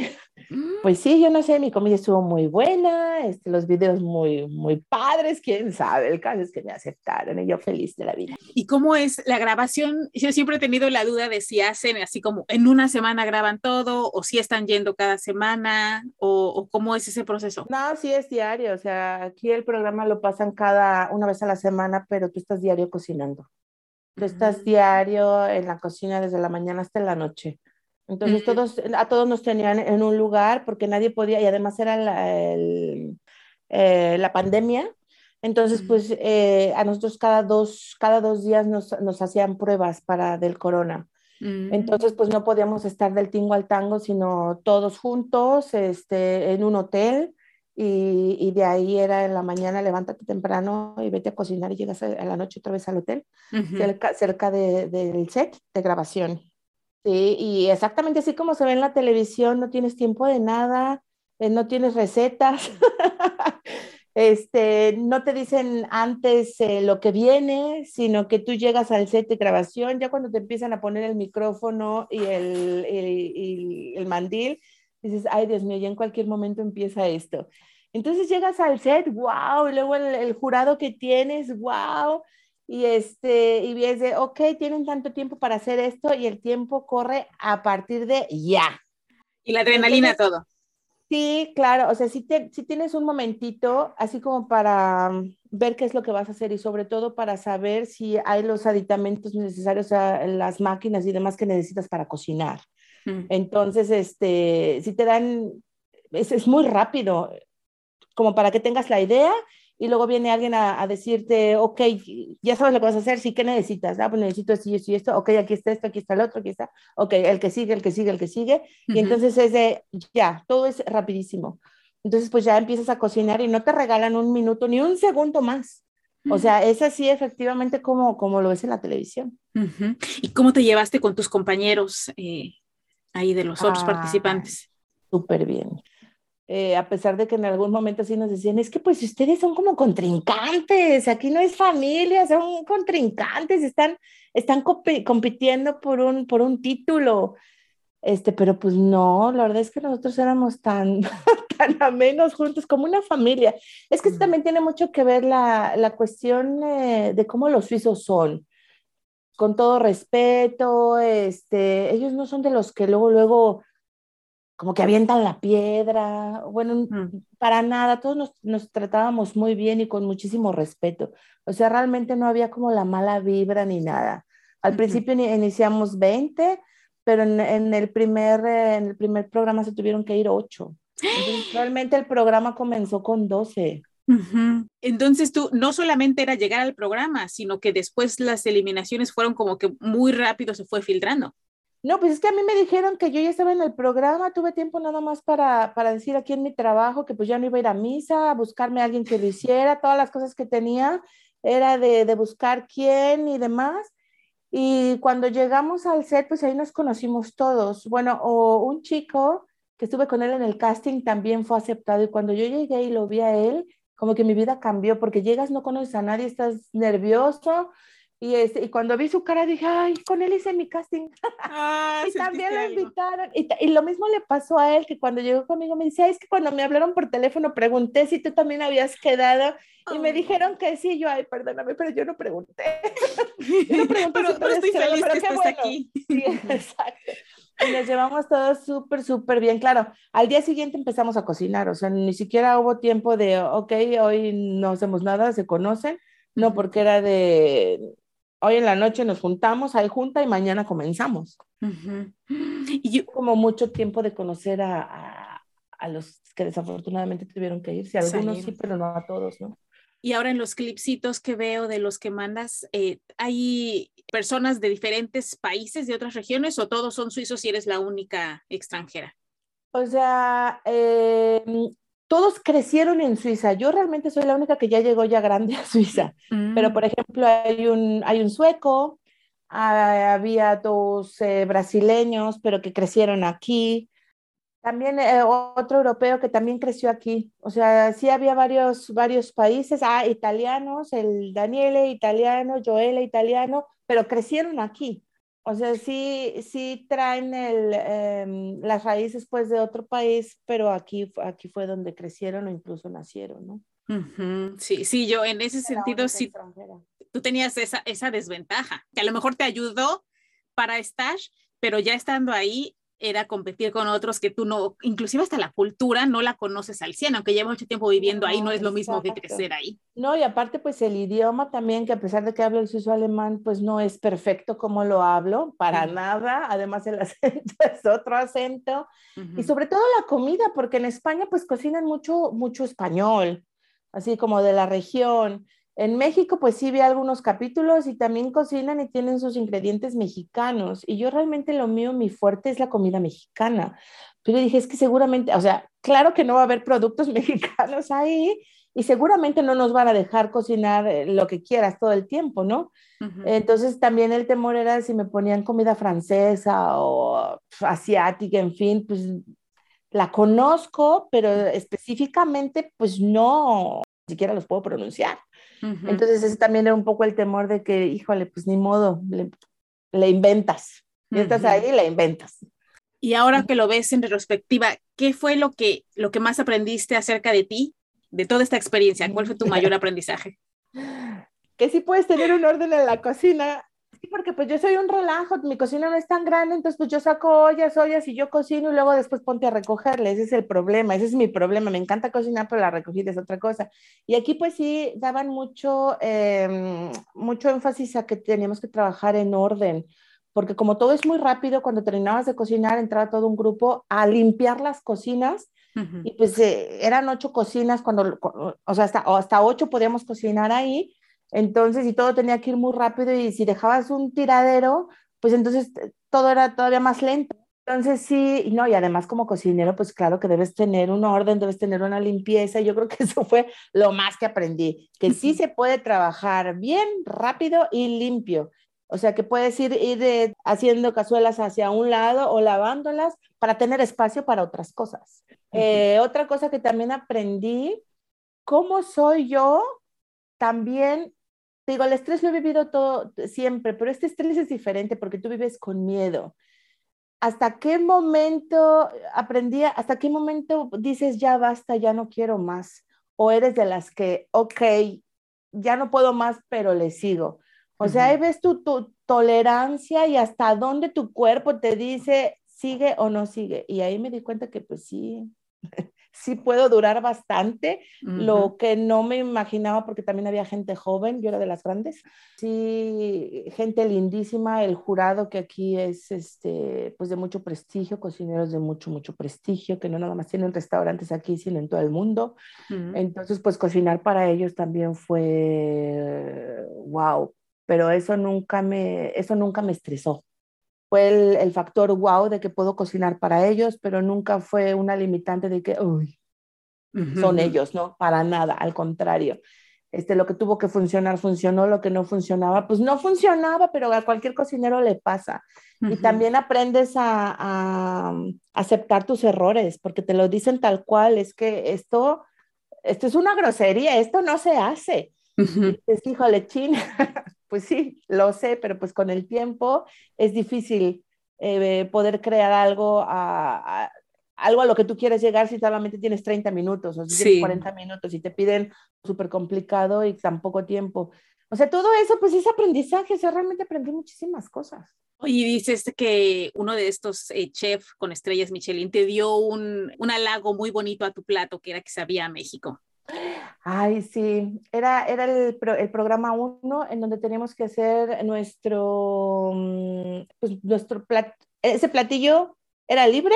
Pues sí, yo no sé, mi comida estuvo muy buena, este, los videos muy, muy padres, quién sabe, el caso es que me aceptaron y yo feliz de la vida. ¿Y cómo es la grabación? Yo siempre he tenido la duda de si hacen así como en una semana graban todo o si están yendo cada semana o, cómo es ese proceso. No, sí es diario, o sea, aquí el programa lo pasan cada una vez a la semana, pero tú estás diario cocinando. Tú estás mm. diario en la cocina desde la mañana hasta la noche. Entonces todos, a todos nos tenían en un lugar porque nadie podía, y además era la, eh, la pandemia, entonces pues eh, a nosotros cada dos, cada dos días nos, nos hacían pruebas para del corona. Mm. Entonces pues no podíamos estar del tingo al tango, sino todos juntos este, en un hotel. Y, y, de ahí era en la mañana, levántate temprano y vete a cocinar y llegas a, la noche otra vez al hotel, cerca, cerca de, del set de grabación. Sí, y exactamente así como se ve en la televisión, no tienes tiempo de nada, eh, no tienes recetas, este, no te dicen antes eh, lo que viene, sino que tú llegas al set de grabación, ya cuando te empiezan a poner el micrófono y el, el, mandil, dices, ay Dios mío, ya en cualquier momento empieza esto. Entonces llegas al set, wow, y luego el, el jurado que tienes, wow, y este y ves de, ok, tienen tanto tiempo para hacer esto y el tiempo corre a partir de ya. Y la adrenalina todo. Sí, claro, o sea, si, te, si tienes un momentito, así como para mm, ver qué es lo que vas a hacer y sobre todo para saber si hay los aditamentos necesarios, o sea, las máquinas y demás que necesitas para cocinar. Mm. Entonces, este, si te dan, es, es muy rápido, como para que tengas la idea y luego viene alguien a, decirte, ok, ya sabes lo que vas a hacer, sí, ¿qué necesitas? Ah, pues necesito esto y esto y esto, ok, aquí está esto, aquí está el otro, aquí está, ok, el que sigue, el que sigue, el que sigue, y entonces es de, ya, todo es rapidísimo. Entonces, pues ya empiezas a cocinar y no te regalan un minuto ni un segundo más. O sea, es así efectivamente como, como lo ves en la televisión. ¿Y cómo te llevaste con tus compañeros eh, ahí de los otros participantes? Súper bien. Eh, a pesar de que en algún momento sí nos decían, es que pues ustedes son como contrincantes, aquí no es familia, son contrincantes, están, están compitiendo por un, por un título. Este, pero pues no, la verdad es que nosotros éramos tan, tan amenos juntos como una familia. Es que también tiene mucho que ver la, la cuestión eh, de cómo los suizos son. Con todo respeto, este, ellos no son de los que luego, luego como que avientan la piedra, bueno, para nada, todos nos, nos, tratábamos muy bien y con muchísimo respeto. O sea, realmente no había como la mala vibra ni nada. Al principio iniciamos 20, pero en, en el primer, eh, en el primer programa se tuvieron que ir 8. realmente el programa comenzó con 12. Entonces tú no solamente era llegar al programa, sino que después las eliminaciones fueron como que muy rápido se fue filtrando. No, pues es que a mí me dijeron que yo ya estaba en el programa, tuve tiempo nada más para, para decir aquí en mi trabajo que pues ya no iba a ir a misa, a buscarme a alguien que lo hiciera, todas las cosas que tenía era de, de buscar quién y demás. Y cuando llegamos al set, pues ahí nos conocimos todos. Bueno, o un chico que estuve con él en el casting también fue aceptado y cuando yo llegué y lo vi a él, como que mi vida cambió porque llegas, no conoces a nadie, estás nervioso, y, este, y cuando vi su cara dije, ay, con él hice mi casting. Ah, y también lo invitaron. Y, y, lo mismo le pasó a él, que cuando llegó conmigo me dice, es que cuando me hablaron por teléfono pregunté si tú también habías quedado. Y me dijeron que sí, yo, ay, perdóname, pero yo no pregunté. yo no pregunté pero, pero estoy feliz que estés aquí. Sí, exacto. Y nos llevamos todos súper, súper bien. Claro, al día siguiente empezamos a cocinar, o sea, ni siquiera hubo tiempo de, ok, hoy no hacemos nada, se conocen. No, porque era de, hoy en la noche nos juntamos, hay junta y mañana comenzamos. Y yo como mucho tiempo de conocer a, a, los que desafortunadamente tuvieron que irse, algunos sí, pero no a todos, ¿no? Y ahora en los clipsitos que veo de los que mandas, eh, ¿hay personas de diferentes países, de otras regiones, o todos son suizos y eres la única extranjera? O sea, em, todos crecieron en Suiza. Yo realmente soy la única que ya llegó ya grande a Suiza. Pero, mm. por ejemplo, hay un, hay un sueco, ah, había dos eh, brasileños, pero que crecieron aquí. También eh, otro europeo que también creció aquí. O sea, sí había varios, varios países. Ah, italianos, el Daniele italiano, Joele italiano, pero crecieron aquí. O sea, sí, sí traen el, em, las raíces pues de otro país, pero aquí, aquí fue donde crecieron o incluso nacieron, ¿no? Sí, sí, yo en ese sentido sí, tú tenías esa, esa desventaja, que a lo mejor te ayudó para estar, pero ya estando ahí, era competir con otros que tú no, inclusive hasta la cultura no la conoces al 100, aunque llevo mucho tiempo viviendo ahí, no es lo mismo que crecer ahí. No, y aparte pues el idioma también, que a pesar de que hablo el suizo alemán, pues no es perfecto como lo hablo, para nada, además el acento es otro acento, y sobre todo la comida, porque en España pues cocinan mucho, mucho español, así como de la región, en México, pues sí vi algunos capítulos y también cocinan y tienen sus ingredientes mexicanos. Y yo realmente lo mío, mi fuerte es la comida mexicana. Pero dije, es que seguramente, o sea, claro que no va a haber productos mexicanos ahí y seguramente no nos van a dejar cocinar eh, lo que quieras todo el tiempo, ¿no? Entonces también el temor era si me ponían comida francesa o asiática, en fin, pues la conozco, pero específicamente, pues no, ni siquiera los puedo pronunciar. Entonces ese también era un poco el temor de que, híjole, pues ni modo, le, inventas. Y estás ahí y le inventas. Y ahora que lo ves en retrospectiva, ¿qué fue lo que, lo que más aprendiste acerca de ti, de toda esta experiencia? ¿Cuál fue tu mayor aprendizaje? Que sí puedes tener un orden en la cocina porque pues yo soy un relajo, mi cocina no es tan grande, entonces pues yo saco ollas, ollas y yo cocino y luego después ponte a recogerle, ese es el problema, ese es mi problema, me encanta cocinar, pero la recogida es otra cosa. Y aquí pues sí daban mucho, em, mucho énfasis a que teníamos que trabajar en orden, porque como todo es muy rápido, cuando terminabas de cocinar entraba todo un grupo a limpiar las cocinas y pues eh, eran ocho cocinas cuando, o sea, hasta, hasta ocho podíamos cocinar ahí entonces, y todo tenía que ir muy rápido y si dejabas un tiradero, pues entonces todo era todavía más lento. Entonces sí, no, y además como cocinero, pues claro que debes tener un orden, debes tener una limpieza. Yo creo que eso fue lo más que aprendí, que sí se puede trabajar bien, rápido y limpio. O sea, que puedes ir, ir eh, haciendo cazuelas hacia un lado o lavándolas para tener espacio para otras cosas. Eh, otra cosa que también aprendí, cómo soy yo, también digo, el estrés lo he vivido todo siempre, pero este estrés es diferente porque tú vives con miedo. ¿Hasta qué momento aprendí, hasta qué momento dices ya basta, ya no quiero más? ¿O eres de las que, ok, ya no puedo más, pero le sigo? O sea, ahí ves tu, tu tolerancia y hasta dónde tu cuerpo te dice sigue o no sigue. Y ahí me di cuenta que pues sí, sí puedo durar bastante, lo que no me imaginaba porque también había gente joven, yo era de las grandes, sí, gente lindísima, el jurado que aquí es este, pues de mucho prestigio, cocineros de mucho, mucho prestigio, que no nada más tienen restaurantes aquí, sino en todo el mundo. Entonces, pues cocinar para ellos también fue wow, pero eso nunca me, eso nunca me estresó fue el, factor wow de que puedo cocinar para ellos, pero nunca fue una limitante de que, uy, son ellos, ¿no? Para nada, al contrario. Este, lo que tuvo que funcionar funcionó, lo que no funcionaba, pues no funcionaba, pero a cualquier cocinero le pasa. Y también aprendes a, a, aceptar tus errores, porque te lo dicen tal cual, es que esto, esto es una grosería, esto no se hace. Es híjole, china, pues sí, lo sé, pero pues con el tiempo es difícil eh, poder crear algo a, algo a lo que tú quieres llegar si solamente tienes 30 minutos o si tienes 40 minutos y te piden súper complicado y tan poco tiempo. O sea, todo eso pues es aprendizaje, o sea, realmente aprendí muchísimas cosas. Y dices que uno de estos eh, chefs con estrellas Michelin te dio un, un halago muy bonito a tu plato, que era que sabía a México. Ay, sí, era, era el, el programa uno en donde teníamos que hacer nuestro, mm, pues, nuestro plat, ese platillo era libre,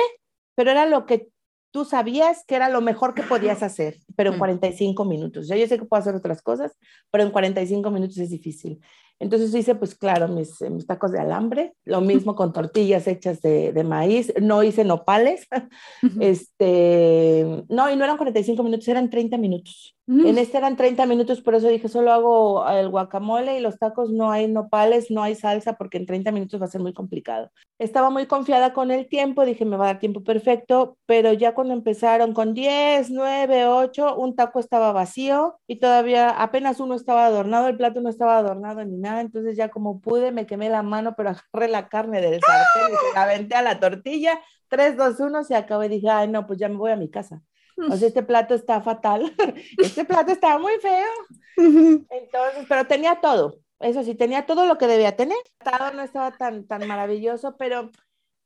pero era lo que tú sabías que era lo mejor que podías hacer, pero en 45 mm. minutos. yo sé que puedo hacer otras cosas, pero en 45 minutos es difícil. Entonces hice, pues claro, mis, mis tacos de alambre, lo mismo con tortillas hechas de, de maíz, no hice nopales, este, no, y no eran 45 minutos, eran 30 minutos. En este eran 30 minutos, por eso dije, solo hago el guacamole y los tacos, no hay nopales, no hay salsa, porque en 30 minutos va a ser muy complicado. Estaba muy confiada con el tiempo, dije, me va a dar tiempo perfecto, pero ya cuando empezaron con 10, 9, 8, un taco estaba vacío y todavía apenas uno estaba adornado, el plato no estaba adornado ni nada, entonces ya como pude, me quemé la mano, pero agarré la carne del sartén y la aventé a la tortilla, 3, 2, 1, se acabó y dije, ay, no, pues ya me voy a mi casa. O sea, este plato está fatal, este plato estaba muy feo. Entonces, pero tenía todo, eso sí, tenía todo lo que debía tener. El no estaba tan, tan maravilloso, pero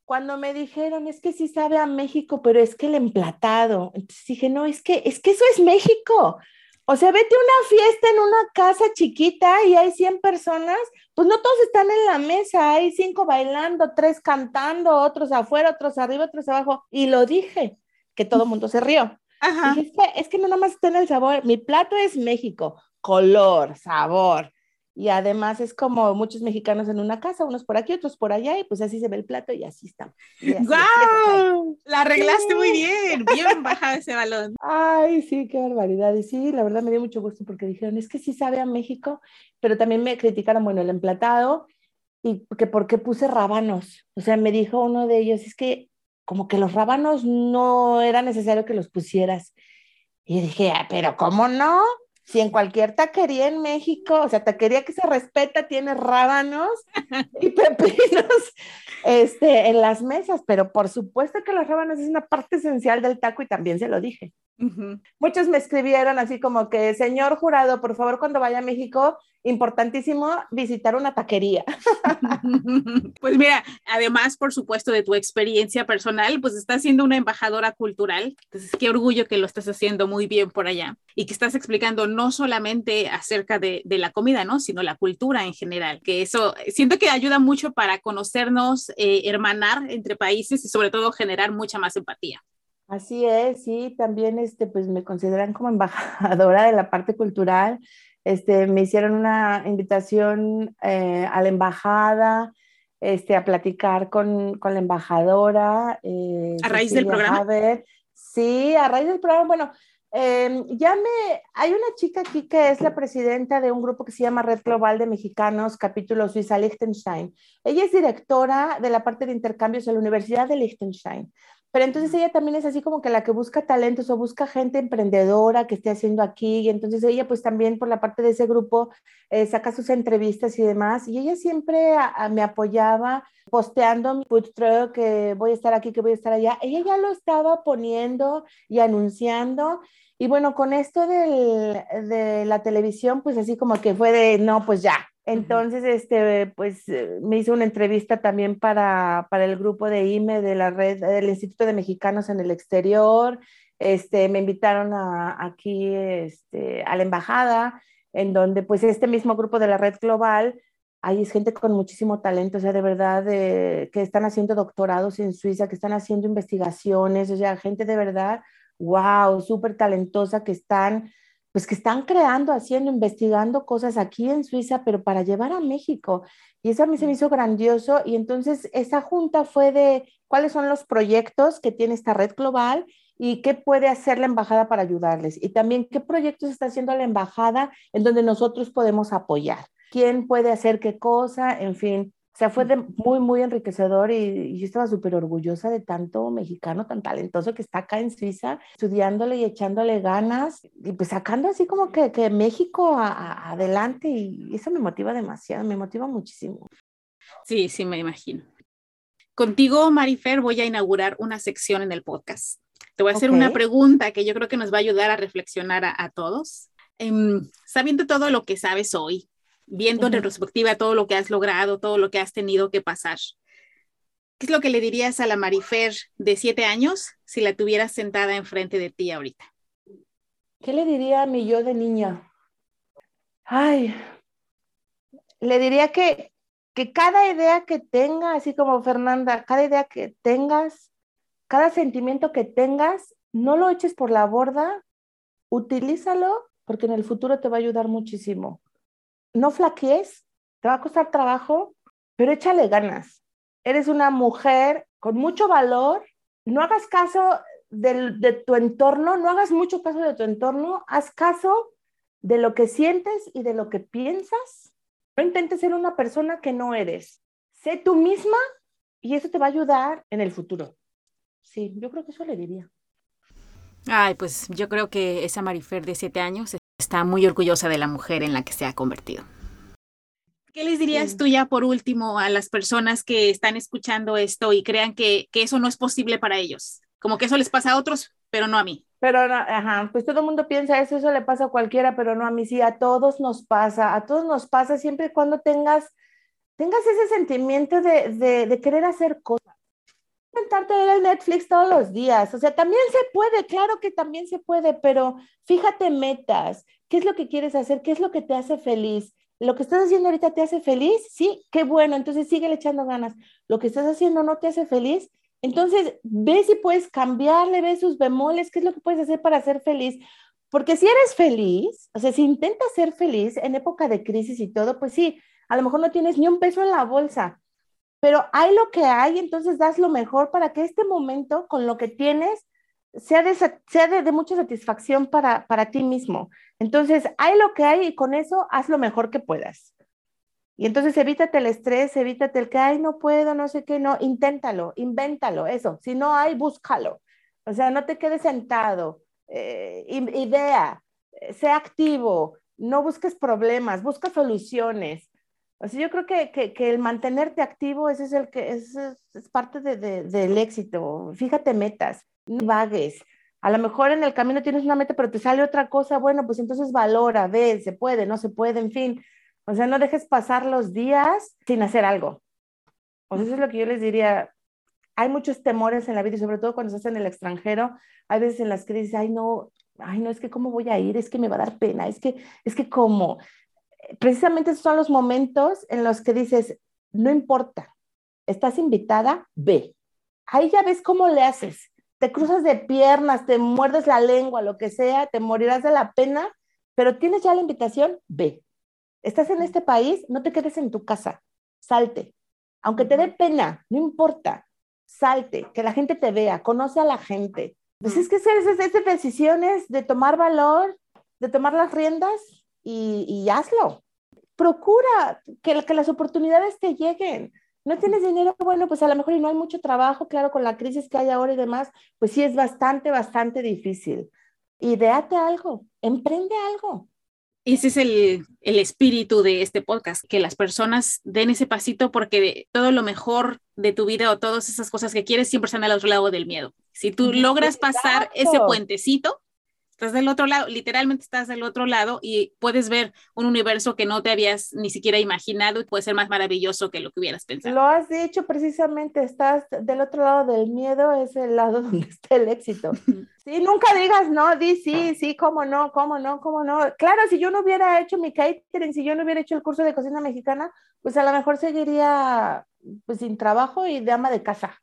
cuando me dijeron, es que sí sabe a México, pero es que el emplatado, entonces dije, no, es que, es que eso es México. O sea, vete a una fiesta en una casa chiquita y hay 100 personas, pues no todos están en la mesa, hay cinco bailando, tres cantando, otros afuera, otros arriba, otros abajo. Y lo dije, que todo el mundo se rió. Ajá. es, que, es que no nada más está en el sabor, mi plato es México, color, sabor. Y además es como muchos mexicanos en una casa, unos por aquí, otros por allá, y pues así se ve el plato y así está. ¡Guau! La arreglaste muy bien, bien bajado ese balón. Ay, sí, qué barbaridad. Y sí, la verdad me dio mucho gusto porque dijeron, es que sí sabe a México, pero también me criticaron, bueno, el emplatado y que por qué puse rábanos. O sea, me dijo uno de ellos, es que como que los rábanos no era necesario que los pusieras. Y dije, ah, pero ¿cómo no? Si en cualquier taquería en México, o sea, taquería que se respeta tiene rábanos y pepinos este, en las mesas, pero por supuesto que los rábanos es una parte esencial del taco y también se lo dije. Muchos me escribieron así como que, señor jurado, por favor, cuando vaya a México, importantísimo visitar una taquería. pues mira, además, por supuesto, de tu experiencia personal, pues estás siendo una embajadora cultural. Entonces, qué orgullo que lo estás haciendo muy bien por allá y que estás explicando no solamente acerca de, de la comida, ¿no? Sino la cultura en general, que eso siento que ayuda mucho para conocernos, eh, hermanar entre países y sobre todo generar mucha más empatía. Así es, sí, también este, pues me consideran como embajadora de la parte cultural. Este, me hicieron una invitación eh, a la embajada, este, a platicar con, con la embajadora. Eh, a raíz del programa. Sí, a raíz del programa. Bueno, em, ya me, hay una chica aquí que es la presidenta de un grupo que se llama Red Global de Mexicanos, capítulo Suiza Liechtenstein. Ella es directora de la parte de intercambios en la Universidad de Liechtenstein. Pero entonces ella también es así como que la que busca talentos o busca gente emprendedora que esté haciendo aquí. Y entonces ella pues también por la parte de ese grupo eh, saca sus entrevistas y demás. Y ella siempre me apoyaba posteando mi food truck, que voy a estar aquí, que voy a estar allá. Ella ya lo estaba poniendo y anunciando. Y bueno, con esto del, de la televisión, pues así como que fue de, no, pues ya, entonces, este, pues eh, me hizo una entrevista también para, para, el grupo de IME de la red del Instituto de Mexicanos en el Exterior. Este, me invitaron a, aquí este, a la embajada, en donde pues este mismo grupo de la red global, hay gente con muchísimo talento, o sea, de verdad, que están haciendo doctorados en Suiza, que están haciendo investigaciones, o sea, gente de verdad, wow, súper talentosa, que están pues que están creando, haciendo, investigando cosas aquí en Suiza, pero para llevar a México. Y eso a mí se me hizo grandioso. Y entonces esa junta fue de cuáles son los proyectos que tiene esta red global y qué puede hacer la embajada para ayudarles. Y también qué proyectos está haciendo la embajada en donde nosotros podemos apoyar. ¿Quién puede hacer qué cosa? En fin, o sea, fue muy, muy enriquecedor y, yo estaba súper orgullosa de tanto mexicano tan talentoso que está acá en Suiza, estudiándole y echándole ganas y pues sacando así como que, que México adelante y eso me motiva demasiado, me motiva muchísimo. Sí, sí, me imagino. Contigo, Marifer, voy a inaugurar una sección en el podcast. Te voy a hacer una pregunta que yo creo que nos va a ayudar a reflexionar a, todos. Em, sabiendo todo lo que sabes hoy, viendo en retrospectiva todo lo que has logrado, todo lo que has tenido que pasar. ¿Qué es lo que le dirías a la Marifer de siete años si la tuvieras sentada enfrente de ti ahorita? ¿Qué le diría a mi yo de niña? Ay, le diría que, que cada idea que tenga, así como Fernanda, cada idea que tengas, cada sentimiento que tengas, no lo eches por la borda, utilízalo porque en el futuro te va a ayudar muchísimo. No flaquees, te va a costar trabajo, pero échale ganas. Eres una mujer con mucho valor, no hagas caso de tu entorno, no hagas mucho caso de tu entorno, haz caso de lo que sientes y de lo que piensas. No intentes ser una persona que no eres. Sé tú misma y eso te va a ayudar en el futuro. Sí, yo creo que eso le diría. Ay, pues yo creo que esa Marifer de siete años está muy orgullosa de la mujer en la que se ha convertido. ¿Qué les dirías tú ya por último a las personas que están escuchando esto y crean que, que eso no es posible para ellos? Como que eso les pasa a otros, pero no a mí. Pero, no, ajá, pues todo el mundo piensa eso, eso le pasa a cualquiera, pero no a mí, sí, a todos nos pasa, a todos nos pasa siempre y cuando tengas, tengas ese sentimiento de, de, de querer hacer cosas. Intentarte ver el Netflix todos los días, o sea, también se puede, claro que también se puede, pero fíjate metas, ¿qué es lo que quieres hacer? ¿Qué es lo que te hace feliz? ¿Lo que estás haciendo ahorita te hace feliz? Sí, qué bueno, entonces sigue echando ganas. ¿Lo que estás haciendo no te hace feliz? Entonces, ve si puedes cambiarle, ve sus bemoles, qué es lo que puedes hacer para ser feliz. Porque si eres feliz, o sea, si intentas ser feliz en época de crisis y todo, pues sí, a lo mejor no tienes ni un peso en la bolsa, pero hay lo que hay, entonces das lo mejor para que este momento, con lo que tienes, sea de, sea de, mucha satisfacción para, para ti mismo. Entonces, hay lo que hay y con eso haz lo mejor que puedas. Y entonces evítate el estrés, evítate el que, ay, no puedo, no sé qué, no, inténtalo, invéntalo, eso. Si no hay, búscalo. O sea, no te quedes sentado. Eh, idea, eh, sea activo, no busques problemas, busca soluciones. Sea, yo creo que, que, el mantenerte activo, ese es, el que, es, es parte de, de, del éxito. Fíjate metas, no vagues. A lo mejor en el camino tienes una meta, pero te sale otra cosa, bueno, pues entonces valora, ve, se puede, no se puede, en fin o sea, no dejes pasar los días sin hacer algo. O sea, eso es lo que yo les diría. Hay muchos temores en la vida y sobre todo cuando estás en el extranjero, hay veces en las que dices, ay, no, ay, no, es que cómo voy a ir, es que me va a dar pena, es que, es que cómo. Precisamente esos son los momentos en los que dices, no importa, estás invitada, ve. Ahí ya ves cómo le haces. Te cruzas de piernas, te muerdes la lengua, lo que sea, te morirás de la pena, pero tienes ya la invitación, ve. Estás en este país, no te quedes en tu casa, salte. Aunque te dé pena, no importa, salte, que la gente te vea, conoce a la gente. Pues es que es, es, decisiones de tomar valor, de tomar las riendas y, y hazlo. Procura que, que las oportunidades te lleguen. No tienes dinero, bueno, pues a lo mejor y no hay mucho trabajo, claro, con la crisis que hay ahora y demás, pues sí es bastante, bastante difícil. Ideate algo, emprende algo. Ese es el, espíritu de este podcast, que las personas den ese pasito porque todo lo mejor de tu vida o todas esas cosas que quieres siempre están al otro lado del miedo. Si tú logras pasar ese puentecito, estás del otro lado, literalmente estás del otro lado y puedes ver un universo que no te habías ni siquiera imaginado y puede ser más maravilloso que lo que hubieras pensado. Lo has dicho precisamente, estás del otro lado del miedo, es el lado donde está el éxito. Sí, nunca digas no, di sí, sí, cómo no, cómo no, cómo no. Claro, si yo no hubiera hecho mi catering, si yo no hubiera hecho el curso de cocina mexicana, pues a lo mejor seguiría pues sin trabajo y de ama de casa.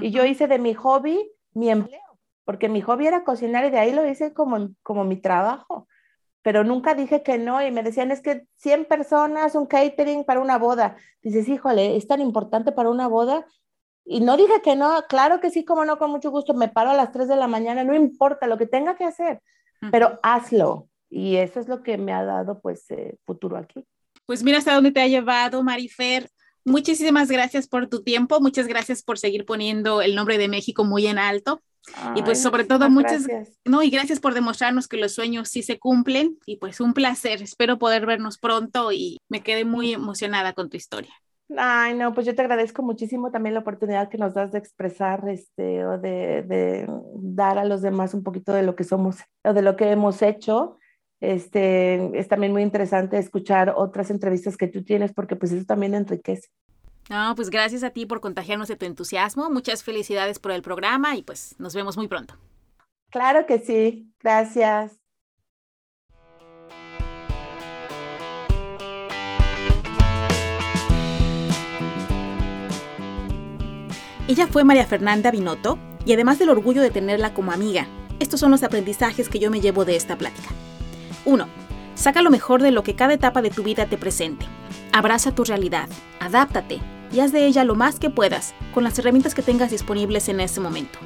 Y yo hice de mi hobby mi empleo porque mi hobby era cocinar y de ahí lo hice como, como mi trabajo. Pero nunca dije que no y me decían, es que 100 personas, un catering para una boda. Dices, híjole, es tan importante para una boda. Y no dije que no, claro que sí, como no, con mucho gusto, me paro a las 3 de la mañana, no importa lo que tenga que hacer, pero hazlo. Y eso es lo que me ha dado pues eh, futuro aquí. Pues mira hasta dónde te ha llevado, Marifer. Muchísimas gracias por tu tiempo, muchas gracias por seguir poniendo el nombre de México muy en alto y pues sobre todo muchas, no, y gracias por demostrarnos que los sueños sí se cumplen y pues un placer, espero poder vernos pronto y me quedé muy emocionada con tu historia. Ay, no, pues yo te agradezco muchísimo también la oportunidad que nos das de expresar este o de, de dar a los demás un poquito de lo que somos o de lo que hemos hecho. Este, es también muy interesante escuchar otras entrevistas que tú tienes porque pues eso también enriquece. No, pues gracias a ti por contagiarnos de tu entusiasmo. Muchas felicidades por el programa y pues nos vemos muy pronto. Claro que sí, gracias. Ella fue María Fernanda Binotto y además del orgullo de tenerla como amiga, estos son los aprendizajes que yo me llevo de esta plática. 1. Saca lo mejor de lo que cada etapa de tu vida te presente. Abraza tu realidad, adáptate, y haz de ella lo más que puedas con las herramientas que tengas disponibles en ese momento.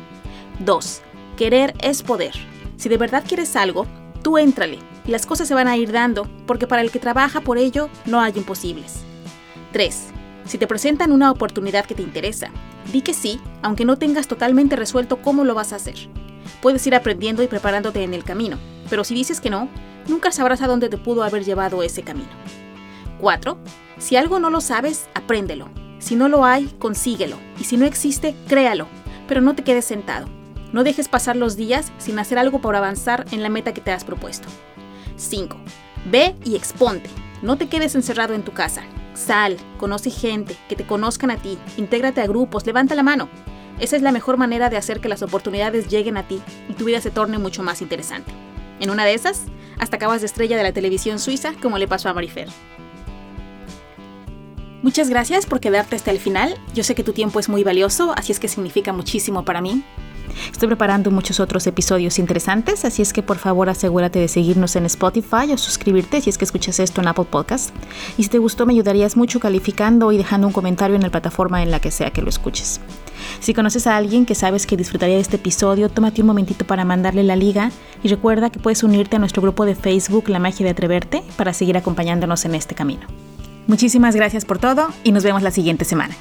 2. Querer es poder. Si de verdad quieres algo, tú éntrale y las cosas se van a ir dando porque para el que trabaja por ello no hay imposibles. 3. Si te presentan una oportunidad que te interesa, di que sí, aunque no tengas totalmente resuelto cómo lo vas a hacer. Puedes ir aprendiendo y preparándote en el camino, pero si dices que no, nunca sabrás a dónde te pudo haber llevado ese camino. 4. Si algo no lo sabes, apréndelo. Si no lo hay, consíguelo. Y si no existe, créalo. Pero no te quedes sentado. No dejes pasar los días sin hacer algo por avanzar en la meta que te has propuesto. 5. Ve y exponte. No te quedes encerrado en tu casa. Sal, conoce gente, que te conozcan a ti, intégrate a grupos, levanta la mano. Esa es la mejor manera de hacer que las oportunidades lleguen a ti y tu vida se torne mucho más interesante. En una de esas, hasta acabas de estrella de la televisión suiza como le pasó a Marifer. Muchas gracias por quedarte hasta el final. Yo sé que tu tiempo es muy valioso, así es que significa muchísimo para mí. Estoy preparando muchos otros episodios interesantes, así es que por favor asegúrate de seguirnos en Spotify o suscribirte si es que escuchas esto en Apple Podcast. Y si te gustó me ayudarías mucho calificando y dejando un comentario en la plataforma en la que sea que lo escuches. Si conoces a alguien que sabes que disfrutaría de este episodio, tómate un momentito para mandarle la liga y recuerda que puedes unirte a nuestro grupo de Facebook La Magia de Atreverte para seguir acompañándonos en este camino. Muchísimas gracias por todo y nos vemos la siguiente semana.